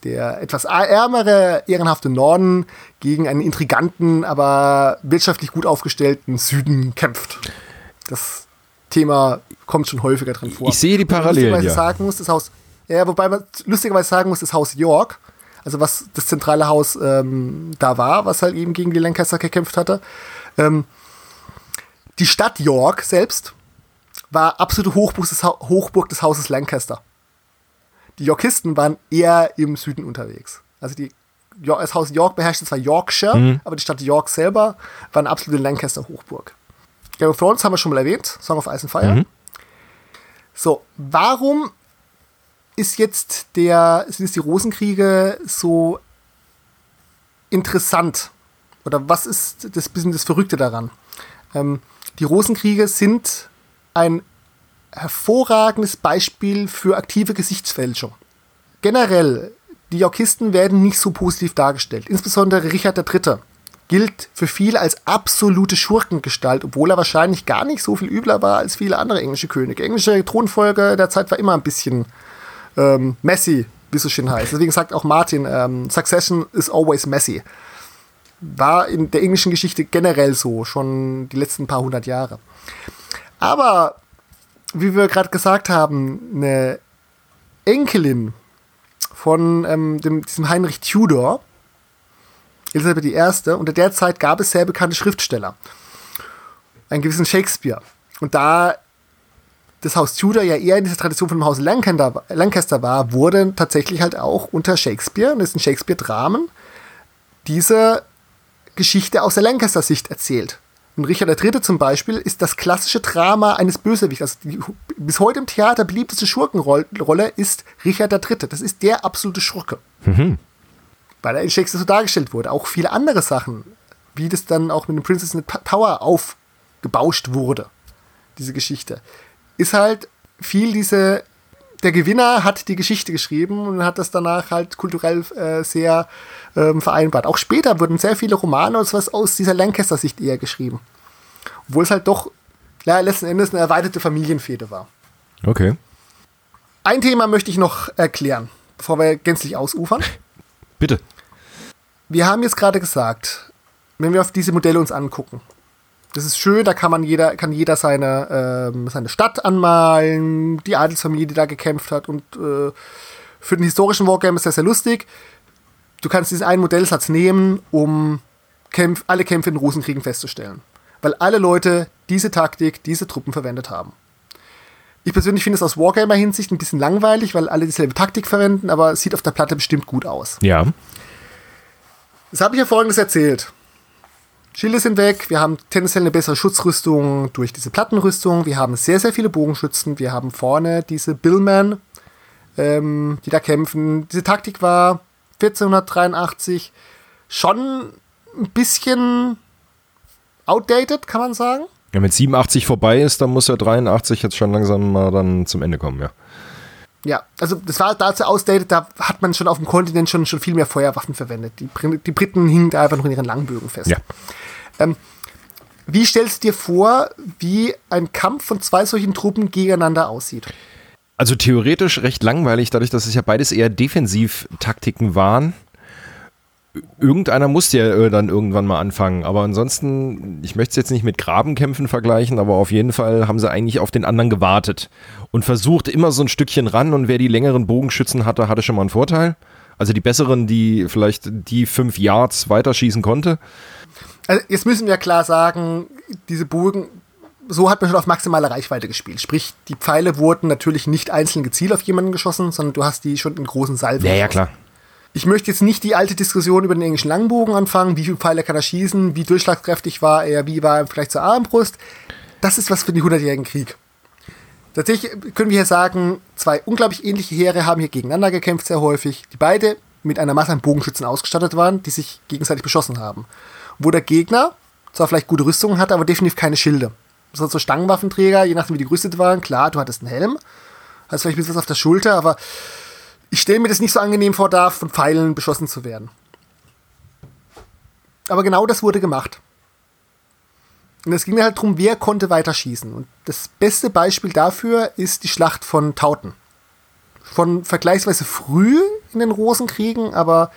der etwas ärmere, ehrenhafte Norden gegen einen intriganten, aber wirtschaftlich gut aufgestellten Süden kämpft. Das Thema kommt schon häufiger drin vor. Ich sehe die Parallelen. Ja. sagen muss, das Haus, ja, wobei man lustigerweise sagen muss, das Haus York, also was das zentrale Haus ähm, da war, was halt eben gegen die Lancaster gekämpft hatte. Ähm, die Stadt York selbst war absolute Hochburg des, Hochburg des Hauses Lancaster. Die Yorkisten waren eher im Süden unterwegs. Also die, das Haus York beherrschte zwar Yorkshire, mhm. aber die Stadt York selber war eine absolute Lancaster-Hochburg. Game of Thrones haben wir schon mal erwähnt, Song of Ice and Fire. Mhm. So, warum ist jetzt der, sind jetzt die Rosenkriege so interessant? Oder was ist das bisschen das Verrückte daran? Ähm, die Rosenkriege sind ein hervorragendes Beispiel für aktive Gesichtsfälschung. Generell, die Yorkisten werden nicht so positiv dargestellt. Insbesondere Richard III. gilt für viele als absolute Schurkengestalt, obwohl er wahrscheinlich gar nicht so viel übler war als viele andere englische Könige. Englische Thronfolge der Zeit war immer ein bisschen ähm, messy, wie es so schön heißt. Deswegen sagt auch Martin, ähm, Succession is always messy. War in der englischen Geschichte generell so, schon die letzten paar hundert Jahre. Aber, wie wir gerade gesagt haben, eine Enkelin von ähm, dem, diesem Heinrich Tudor, Elisabeth I., unter der Zeit gab es sehr bekannte Schriftsteller. Einen gewissen Shakespeare. Und da das Haus Tudor ja eher in dieser Tradition von dem Haus Lancaster war, wurden tatsächlich halt auch unter Shakespeare, und das sind Shakespeare-Dramen, diese Geschichte aus der Lancaster-Sicht erzählt. Und Richard III. zum Beispiel ist das klassische Drama eines Bösewichts. Also die bis heute im Theater beliebteste Schurkenrolle ist Richard III. Das ist der absolute Schurke. Mhm. Weil er in Shakespeare so dargestellt wurde. Auch viele andere Sachen, wie das dann auch mit dem Princess in the Tower aufgebauscht wurde, diese Geschichte, ist halt viel diese der Gewinner hat die Geschichte geschrieben und hat das danach halt kulturell äh, sehr ähm, vereinbart. Auch später wurden sehr viele Romane und sowas aus dieser Lancaster-Sicht eher geschrieben. Obwohl es halt doch ja, letzten Endes eine erweiterte Familienfehde war. Okay. Ein Thema möchte ich noch erklären, bevor wir gänzlich ausufern. Bitte. Wir haben jetzt gerade gesagt, wenn wir auf diese Modelle uns angucken, das ist schön, da kann man jeder, kann jeder seine, ähm, seine Stadt anmalen, die Adelsfamilie, die da gekämpft hat. Und äh, für den historischen Wargame ist das sehr lustig. Du kannst diesen einen Modellsatz nehmen, um Kämpf, alle Kämpfe in den Rosenkriegen festzustellen. Weil alle Leute diese Taktik, diese Truppen verwendet haben. Ich persönlich finde es aus Wargamer-Hinsicht ein bisschen langweilig, weil alle dieselbe Taktik verwenden, aber es sieht auf der Platte bestimmt gut aus. Ja. Das habe ich ja folgendes erzählt. Schilde sind weg, wir haben tendenziell eine bessere Schutzrüstung durch diese Plattenrüstung, wir haben sehr, sehr viele Bogenschützen, wir haben vorne diese Billmen, ähm, die da kämpfen. Diese Taktik war 1483 schon ein bisschen outdated, kann man sagen. Ja, wenn 87 vorbei ist, dann muss ja 83 jetzt schon langsam mal dann zum Ende kommen, ja. Ja, also das war dazu outdated, da hat man schon auf dem Kontinent schon, schon viel mehr Feuerwaffen verwendet. Die, die Briten hingen da einfach noch in ihren Langbögen fest. Ja. Ähm, wie stellst du dir vor, wie ein Kampf von zwei solchen Truppen gegeneinander aussieht? Also theoretisch recht langweilig, dadurch, dass es ja beides eher Defensivtaktiken waren. Irgendeiner musste ja äh, dann irgendwann mal anfangen, aber ansonsten, ich möchte es jetzt nicht mit Grabenkämpfen vergleichen, aber auf jeden Fall haben sie eigentlich auf den anderen gewartet und versucht immer so ein Stückchen ran und wer die längeren Bogenschützen hatte, hatte schon mal einen Vorteil. Also die besseren, die vielleicht die fünf Yards weiterschießen konnte. Also jetzt müssen wir klar sagen, diese Bogen, so hat man schon auf maximale Reichweite gespielt. Sprich, die Pfeile wurden natürlich nicht einzeln gezielt auf jemanden geschossen, sondern du hast die schon in großen Salven. Ja, ja, klar. Ich möchte jetzt nicht die alte Diskussion über den englischen Langbogen anfangen. Wie viele Pfeile kann er schießen? Wie durchschlagskräftig war er? Wie war er vielleicht zur Armbrust? Das ist was für den 100-jährigen Krieg. Tatsächlich können wir hier sagen, zwei unglaublich ähnliche Heere haben hier gegeneinander gekämpft, sehr häufig, die beide mit einer Masse an Bogenschützen ausgestattet waren, die sich gegenseitig beschossen haben wo der Gegner zwar vielleicht gute Rüstungen hatte, aber definitiv keine Schilde. Das sind so Stangenwaffenträger, je nachdem wie die gerüstet waren. Klar, du hattest einen Helm, hast vielleicht ein bisschen was auf der Schulter, aber ich stelle mir das nicht so angenehm vor, da von Pfeilen beschossen zu werden. Aber genau das wurde gemacht. Und es ging mir halt darum, wer konnte weiter schießen. Und das beste Beispiel dafür ist die Schlacht von Tauten. Von vergleichsweise früh in den Rosenkriegen, aber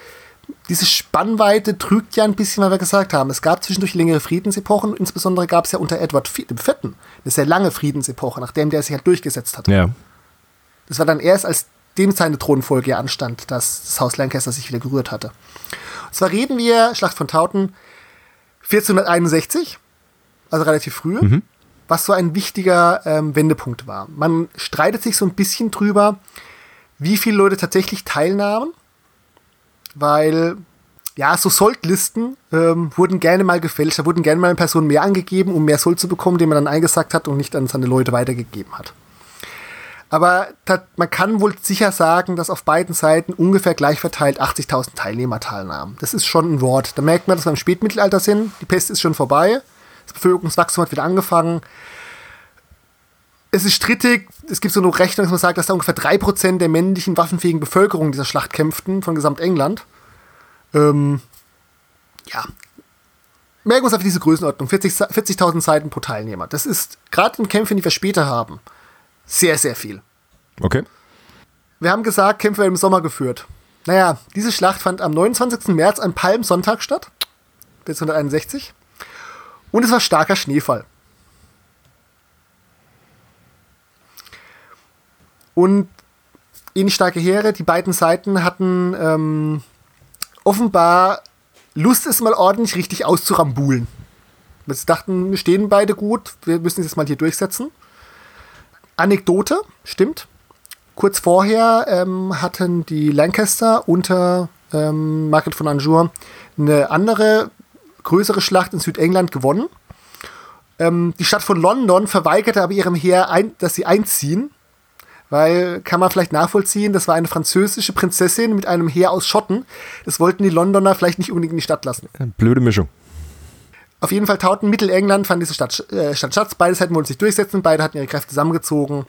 diese Spannweite trügt ja ein bisschen, weil wir gesagt haben, es gab zwischendurch längere Friedensepochen, insbesondere gab es ja unter Edward IV, eine sehr lange Friedensepoche, nachdem der sich halt durchgesetzt hat. Ja. Das war dann erst, als dem seine Thronfolge anstand, dass das Haus Lancaster sich wieder gerührt hatte. Und zwar reden wir, Schlacht von Tauten, 1461, also relativ früh, mhm. was so ein wichtiger ähm, Wendepunkt war. Man streitet sich so ein bisschen drüber, wie viele Leute tatsächlich teilnahmen weil ja, so Soldlisten ähm, wurden gerne mal gefälscht. Da wurden gerne mal eine Person mehr angegeben, um mehr Sold zu bekommen, den man dann eingesackt hat und nicht an seine Leute weitergegeben hat. Aber man kann wohl sicher sagen, dass auf beiden Seiten ungefähr gleich verteilt 80.000 Teilnehmer teilnahmen. Das ist schon ein Wort. Da merkt man, dass wir im Spätmittelalter sind. Die Pest ist schon vorbei. Das Bevölkerungswachstum hat wieder angefangen. Es ist strittig. Es gibt so eine Rechnung, dass man sagt, dass da ungefähr 3% der männlichen waffenfähigen Bevölkerung dieser Schlacht kämpften, von gesamt England. Ähm, ja. Merken wir uns auf diese Größenordnung. 40.000 40 Seiten pro Teilnehmer. Das ist gerade in Kämpfen, die wir später haben, sehr, sehr viel. Okay. Wir haben gesagt, Kämpfe werden im Sommer geführt. Naja, diese Schlacht fand am 29. März an Palmsonntag statt. 1461. Und es war starker Schneefall. Und ähnlich starke Heere, die beiden Seiten hatten ähm, offenbar Lust, es mal ordentlich richtig auszurambulen. Wir dachten, wir stehen beide gut, wir müssen es jetzt mal hier durchsetzen. Anekdote, stimmt. Kurz vorher ähm, hatten die Lancaster unter ähm, Margaret von Anjou eine andere größere Schlacht in Südengland gewonnen. Ähm, die Stadt von London verweigerte aber ihrem Heer, ein, dass sie einziehen weil, kann man vielleicht nachvollziehen, das war eine französische Prinzessin mit einem Heer aus Schotten. Das wollten die Londoner vielleicht nicht unbedingt in die Stadt lassen. Blöde Mischung. Auf jeden Fall tauten Mittelengland, fand diese Stadt, äh, Stadt Schatz. Beide Seiten wollten sich durchsetzen, beide hatten ihre Kräfte zusammengezogen.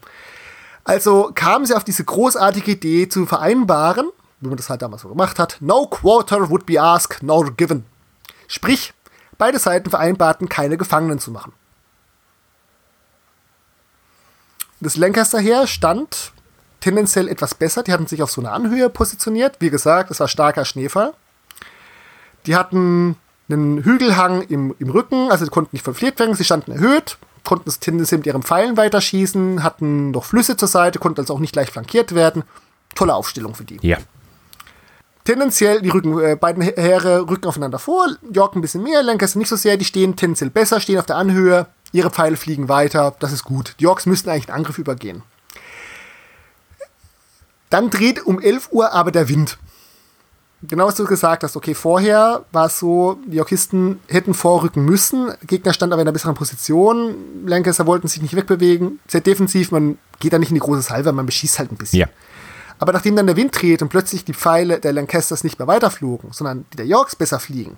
Also kamen sie auf diese großartige Idee zu vereinbaren, wie man das halt damals so gemacht hat, no quarter would be asked nor given. Sprich, beide Seiten vereinbarten, keine Gefangenen zu machen. Das Lancaster Heer stand tendenziell etwas besser. Die hatten sich auf so einer Anhöhe positioniert. Wie gesagt, es war starker Schneefall. Die hatten einen Hügelhang im, im Rücken, also sie konnten nicht verfliert werden. Sie standen erhöht, konnten es tendenziell mit ihren Pfeilen weiterschießen, hatten noch Flüsse zur Seite, konnten also auch nicht leicht flankiert werden. Tolle Aufstellung für die. Ja. Tendenziell, die Rücken, äh, beiden Heere rücken aufeinander vor, York ein bisschen mehr, Lancaster nicht so sehr, die stehen tendenziell besser, stehen auf der Anhöhe, ihre Pfeile fliegen weiter, das ist gut. Die Yorks müssten eigentlich den Angriff übergehen. Dann dreht um 11 Uhr aber der Wind. Genau was du gesagt hast, okay, vorher war es so, die Yorkisten hätten vorrücken müssen, Gegner stand aber in einer besseren Position, Lancaster wollten sich nicht wegbewegen, sehr defensiv, man geht da nicht in die große Salve, man beschießt halt ein bisschen. Ja. Aber nachdem dann der Wind dreht und plötzlich die Pfeile der Lancasters nicht mehr weiterflogen, sondern die der Yorks besser fliegen,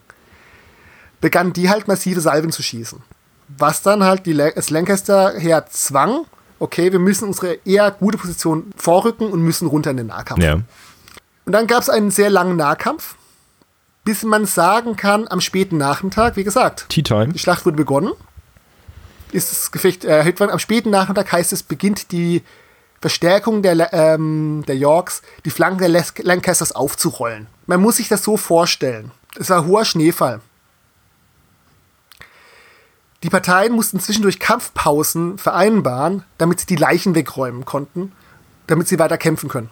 begannen die halt massive Salven zu schießen. Was dann halt die, das Lancaster her zwang, okay, wir müssen unsere eher gute Position vorrücken und müssen runter in den Nahkampf. Ja. Und dann gab es einen sehr langen Nahkampf, bis man sagen kann, am späten Nachmittag, wie gesagt, Tea Time. die Schlacht wurde begonnen, ist das Gefecht erhöht worden. Am späten Nachmittag heißt es, beginnt die Verstärkung der, ähm, der Yorks, die Flanken der Les Lancasters aufzurollen. Man muss sich das so vorstellen. Es war hoher Schneefall. Die Parteien mussten zwischendurch Kampfpausen vereinbaren, damit sie die Leichen wegräumen konnten, damit sie weiter kämpfen können.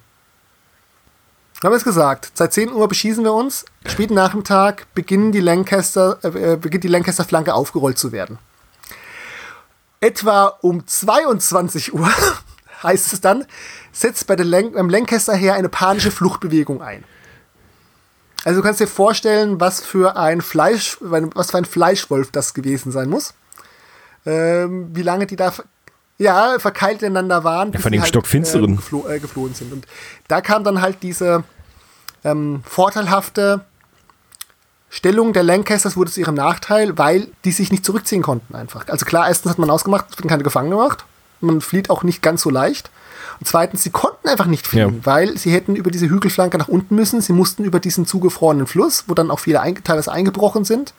Wir haben es gesagt, seit 10 Uhr beschießen wir uns, späten Nachmittag beginnen die Lancaster, äh, beginnt die Lancaster-Flanke aufgerollt zu werden. Etwa um 22 Uhr heißt es dann, setzt bei der Lan beim Lancaster her eine panische Fluchtbewegung ein. Also du kannst dir vorstellen, was für ein Fleisch, was für ein Fleischwolf das gewesen sein muss. Ähm, wie lange die da ja, verkeilt ineinander waren, ja, von dem halt, Stockfinsteren äh, geflo äh, geflohen sind. Und da kam dann halt diese ähm, vorteilhafte Stellung der Lancasters wurde zu ihrem Nachteil, weil die sich nicht zurückziehen konnten einfach. Also klar, erstens hat man ausgemacht, es werden keine Gefangene gemacht. Man flieht auch nicht ganz so leicht. Und zweitens, sie konnten einfach nicht fliehen, ja. weil sie hätten über diese Hügelflanke nach unten müssen. Sie mussten über diesen zugefrorenen Fluss, wo dann auch viele ein teilweise eingebrochen sind.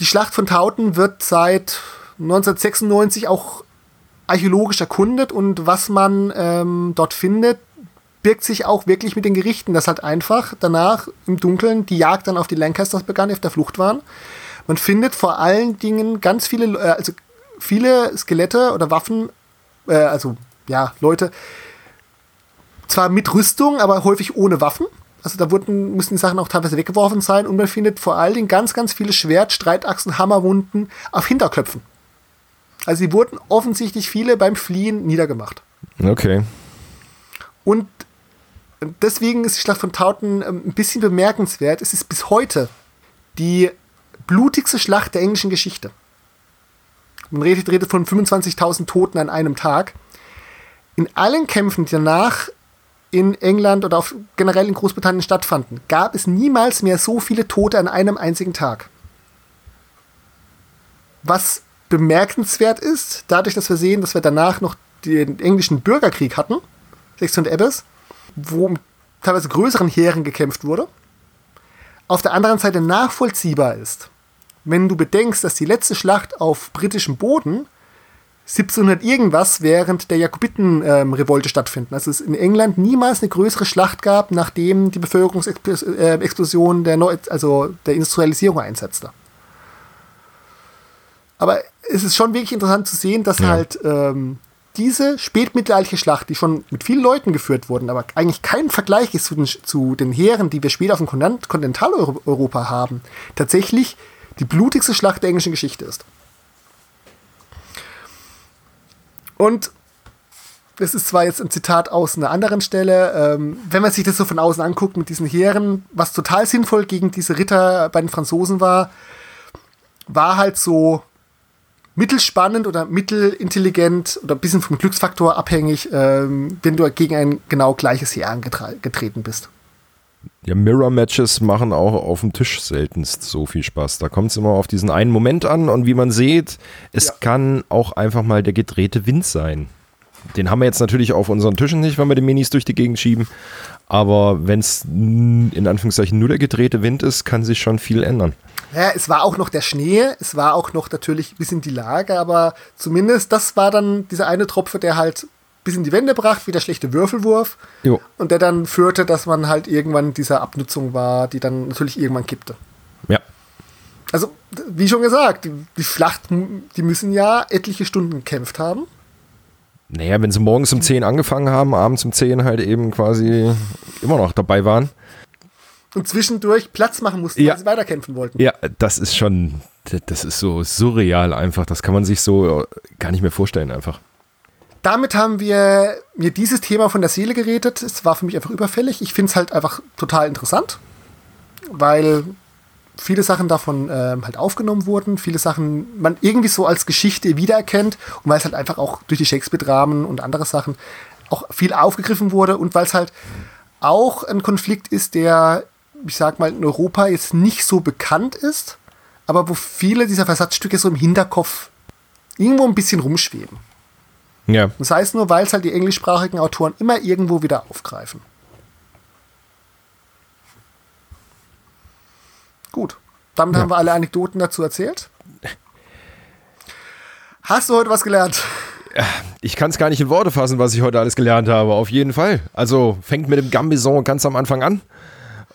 Die Schlacht von Tauten wird seit 1996 auch archäologisch erkundet und was man ähm, dort findet, birgt sich auch wirklich mit den Gerichten, dass halt einfach danach im Dunkeln die Jagd dann auf die Lancasters begann, die auf der Flucht waren. Man findet vor allen Dingen ganz viele, äh, also viele Skelette oder Waffen, äh, also ja, Leute, zwar mit Rüstung, aber häufig ohne Waffen. Also da wurden, müssen die Sachen auch teilweise weggeworfen sein und man findet vor allen Dingen ganz, ganz viele Schwert-, Streitachsen, Hammerwunden auf Hinterköpfen. Also sie wurden offensichtlich viele beim Fliehen niedergemacht. Okay. Und deswegen ist die Schlacht von Tauten ähm, ein bisschen bemerkenswert. Es ist bis heute die blutigste Schlacht der englischen Geschichte. Man redet, redet von 25.000 Toten an einem Tag. In allen Kämpfen, die danach in England oder auf, generell in Großbritannien stattfanden, gab es niemals mehr so viele Tote an einem einzigen Tag. Was bemerkenswert ist, dadurch, dass wir sehen, dass wir danach noch den englischen Bürgerkrieg hatten, 600 Ebbes, wo teilweise größeren Heeren gekämpft wurde, auf der anderen Seite nachvollziehbar ist, wenn du bedenkst, dass die letzte Schlacht auf britischem Boden 1700 irgendwas während der Jakobiten-Revolte ähm, stattfinden. Also es in England niemals eine größere Schlacht gab, nachdem die Bevölkerungsexplosion der, Neu also der Industrialisierung einsetzte. Aber es ist schon wirklich interessant zu sehen, dass ja. halt ähm, diese spätmittelalterliche Schlacht, die schon mit vielen Leuten geführt wurden, aber eigentlich kein Vergleich ist zu den, zu den Heeren, die wir später auf dem Kontinentaleuropa haben, tatsächlich die blutigste Schlacht der englischen Geschichte ist. Und das ist zwar jetzt ein Zitat aus einer anderen Stelle, ähm, wenn man sich das so von außen anguckt mit diesen Heeren, was total sinnvoll gegen diese Ritter bei den Franzosen war, war halt so mittelspannend oder mittelintelligent oder ein bisschen vom Glücksfaktor abhängig, ähm, wenn du gegen ein genau gleiches Heer angetreten bist. Ja, Mirror-Matches machen auch auf dem Tisch seltenst so viel Spaß. Da kommt es immer auf diesen einen Moment an und wie man sieht, es ja. kann auch einfach mal der gedrehte Wind sein. Den haben wir jetzt natürlich auf unseren Tischen nicht, wenn wir die Minis durch die Gegend schieben. Aber wenn es in Anführungszeichen nur der gedrehte Wind ist, kann sich schon viel ändern. Ja, es war auch noch der Schnee, es war auch noch natürlich ein bisschen die Lage, aber zumindest das war dann dieser eine Tropfe, der halt bis in die Wände brachte, wie der schlechte Würfelwurf. Jo. Und der dann führte, dass man halt irgendwann dieser Abnutzung war, die dann natürlich irgendwann kippte. Ja. Also, wie schon gesagt, die, die Schlachten, die müssen ja etliche Stunden gekämpft haben. Naja, wenn sie morgens um 10 angefangen haben, abends um 10 halt eben quasi immer noch dabei waren. Und zwischendurch Platz machen mussten, ja. weil sie weiterkämpfen wollten. Ja, das ist schon, das ist so surreal einfach. Das kann man sich so gar nicht mehr vorstellen einfach. Damit haben wir mir dieses Thema von der Seele geredet. Es war für mich einfach überfällig. Ich finde es halt einfach total interessant, weil viele Sachen davon ähm, halt aufgenommen wurden, viele Sachen man irgendwie so als Geschichte wiedererkennt und weil es halt einfach auch durch die Shakespeare-Dramen und andere Sachen auch viel aufgegriffen wurde und weil es halt auch ein Konflikt ist, der, ich sag mal, in Europa jetzt nicht so bekannt ist, aber wo viele dieser Versatzstücke so im Hinterkopf irgendwo ein bisschen rumschweben. Ja. Das heißt nur, weil es halt die englischsprachigen Autoren immer irgendwo wieder aufgreifen. Gut. Damit ja. haben wir alle Anekdoten dazu erzählt. Hast du heute was gelernt? Ich kann es gar nicht in Worte fassen, was ich heute alles gelernt habe. Auf jeden Fall. Also fängt mit dem Gambison ganz am Anfang an.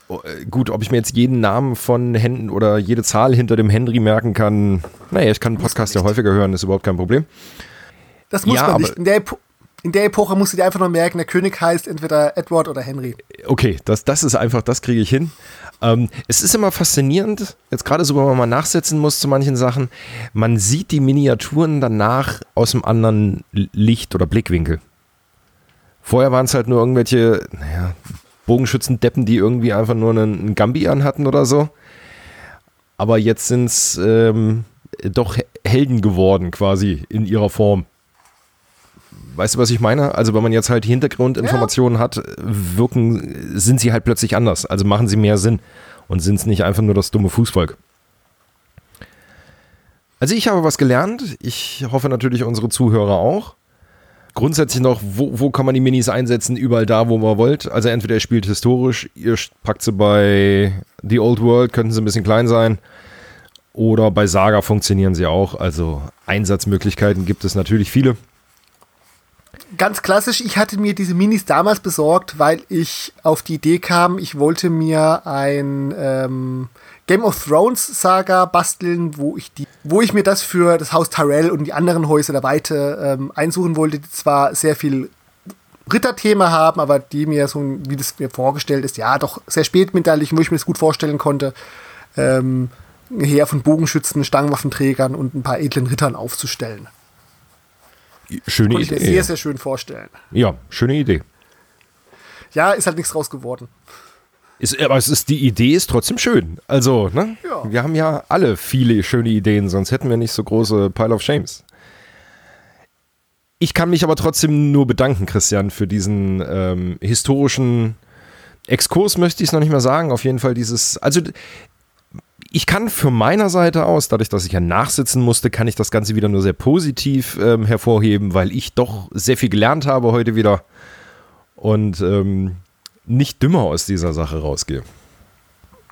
Oh, äh, gut, ob ich mir jetzt jeden Namen von Händen oder jede Zahl hinter dem Henry merken kann, naja, ich kann einen Podcast ja häufiger hören, ist überhaupt kein Problem. Das muss ja, man nicht. In der, in der Epoche musst du dir einfach nur merken, der König heißt entweder Edward oder Henry. Okay, das, das ist einfach, das kriege ich hin. Ähm, es ist immer faszinierend, jetzt gerade so, wenn man mal nachsetzen muss zu manchen Sachen, man sieht die Miniaturen danach aus einem anderen Licht oder Blickwinkel. Vorher waren es halt nur irgendwelche, naja, Bogenschützendeppen, die irgendwie einfach nur einen, einen Gambi anhatten oder so. Aber jetzt sind es ähm, doch Helden geworden, quasi in ihrer Form. Weißt du, was ich meine? Also, wenn man jetzt halt Hintergrundinformationen ja. hat, wirken, sind sie halt plötzlich anders. Also machen sie mehr Sinn und sind es nicht einfach nur das dumme Fußvolk. Also, ich habe was gelernt. Ich hoffe natürlich unsere Zuhörer auch. Grundsätzlich noch, wo, wo kann man die Minis einsetzen? Überall da, wo man wollt. Also, entweder ihr spielt historisch, ihr packt sie bei The Old World, könnten sie ein bisschen klein sein. Oder bei Saga funktionieren sie auch. Also, Einsatzmöglichkeiten gibt es natürlich viele ganz klassisch, ich hatte mir diese Minis damals besorgt, weil ich auf die Idee kam, ich wollte mir ein ähm, Game of Thrones Saga basteln, wo ich die, wo ich mir das für das Haus Tyrell und die anderen Häuser der Weite ähm, einsuchen wollte, die zwar sehr viel Ritterthema haben, aber die mir so, wie das mir vorgestellt ist, ja, doch sehr spätmittelalterlich, wo ich mir das gut vorstellen konnte, ähm, Heer von Bogenschützen, Stangenwaffenträgern und ein paar edlen Rittern aufzustellen. Schöne Idee. Mir sehr, sehr schön vorstellen. Ja, schöne Idee. Ja, ist halt nichts draus geworden. Ist, aber es ist, die Idee ist trotzdem schön. Also, ne? Ja. Wir haben ja alle viele schöne Ideen, sonst hätten wir nicht so große Pile of Shames. Ich kann mich aber trotzdem nur bedanken, Christian, für diesen ähm, historischen Exkurs, möchte ich es noch nicht mehr sagen. Auf jeden Fall dieses, also ich kann für meiner Seite aus, dadurch, dass ich ja nachsitzen musste, kann ich das Ganze wieder nur sehr positiv ähm, hervorheben, weil ich doch sehr viel gelernt habe heute wieder und ähm, nicht dümmer aus dieser Sache rausgehe.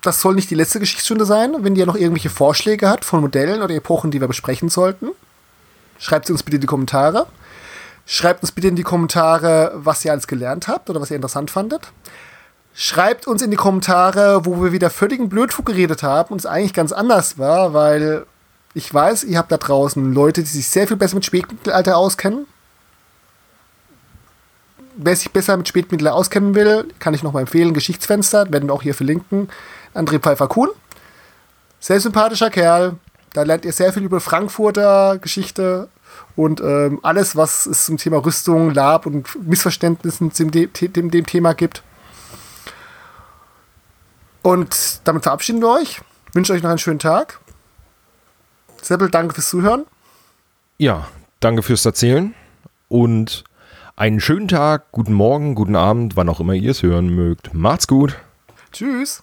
Das soll nicht die letzte Geschichtsstunde sein. Wenn ihr noch irgendwelche Vorschläge habt von Modellen oder Epochen, die wir besprechen sollten, schreibt sie uns bitte in die Kommentare. Schreibt uns bitte in die Kommentare, was ihr alles gelernt habt oder was ihr interessant fandet. Schreibt uns in die Kommentare, wo wir wieder völligen Blödfug geredet haben und es eigentlich ganz anders war, weil ich weiß, ihr habt da draußen Leute, die sich sehr viel besser mit Spätmittelalter auskennen. Wer sich besser mit Spätmittelalter auskennen will, kann ich noch mal empfehlen, Geschichtsfenster, werden wir auch hier verlinken. André Pfeiffer-Kuhn. Sehr sympathischer Kerl. Da lernt ihr sehr viel über Frankfurter Geschichte und ähm, alles, was es zum Thema Rüstung, Lab und Missverständnissen dem, dem, dem Thema gibt. Und damit verabschieden wir euch. Wünsche euch noch einen schönen Tag. Seppel, danke fürs Zuhören. Ja, danke fürs Erzählen und einen schönen Tag, guten Morgen, guten Abend, wann auch immer ihr es hören mögt. Macht's gut. Tschüss.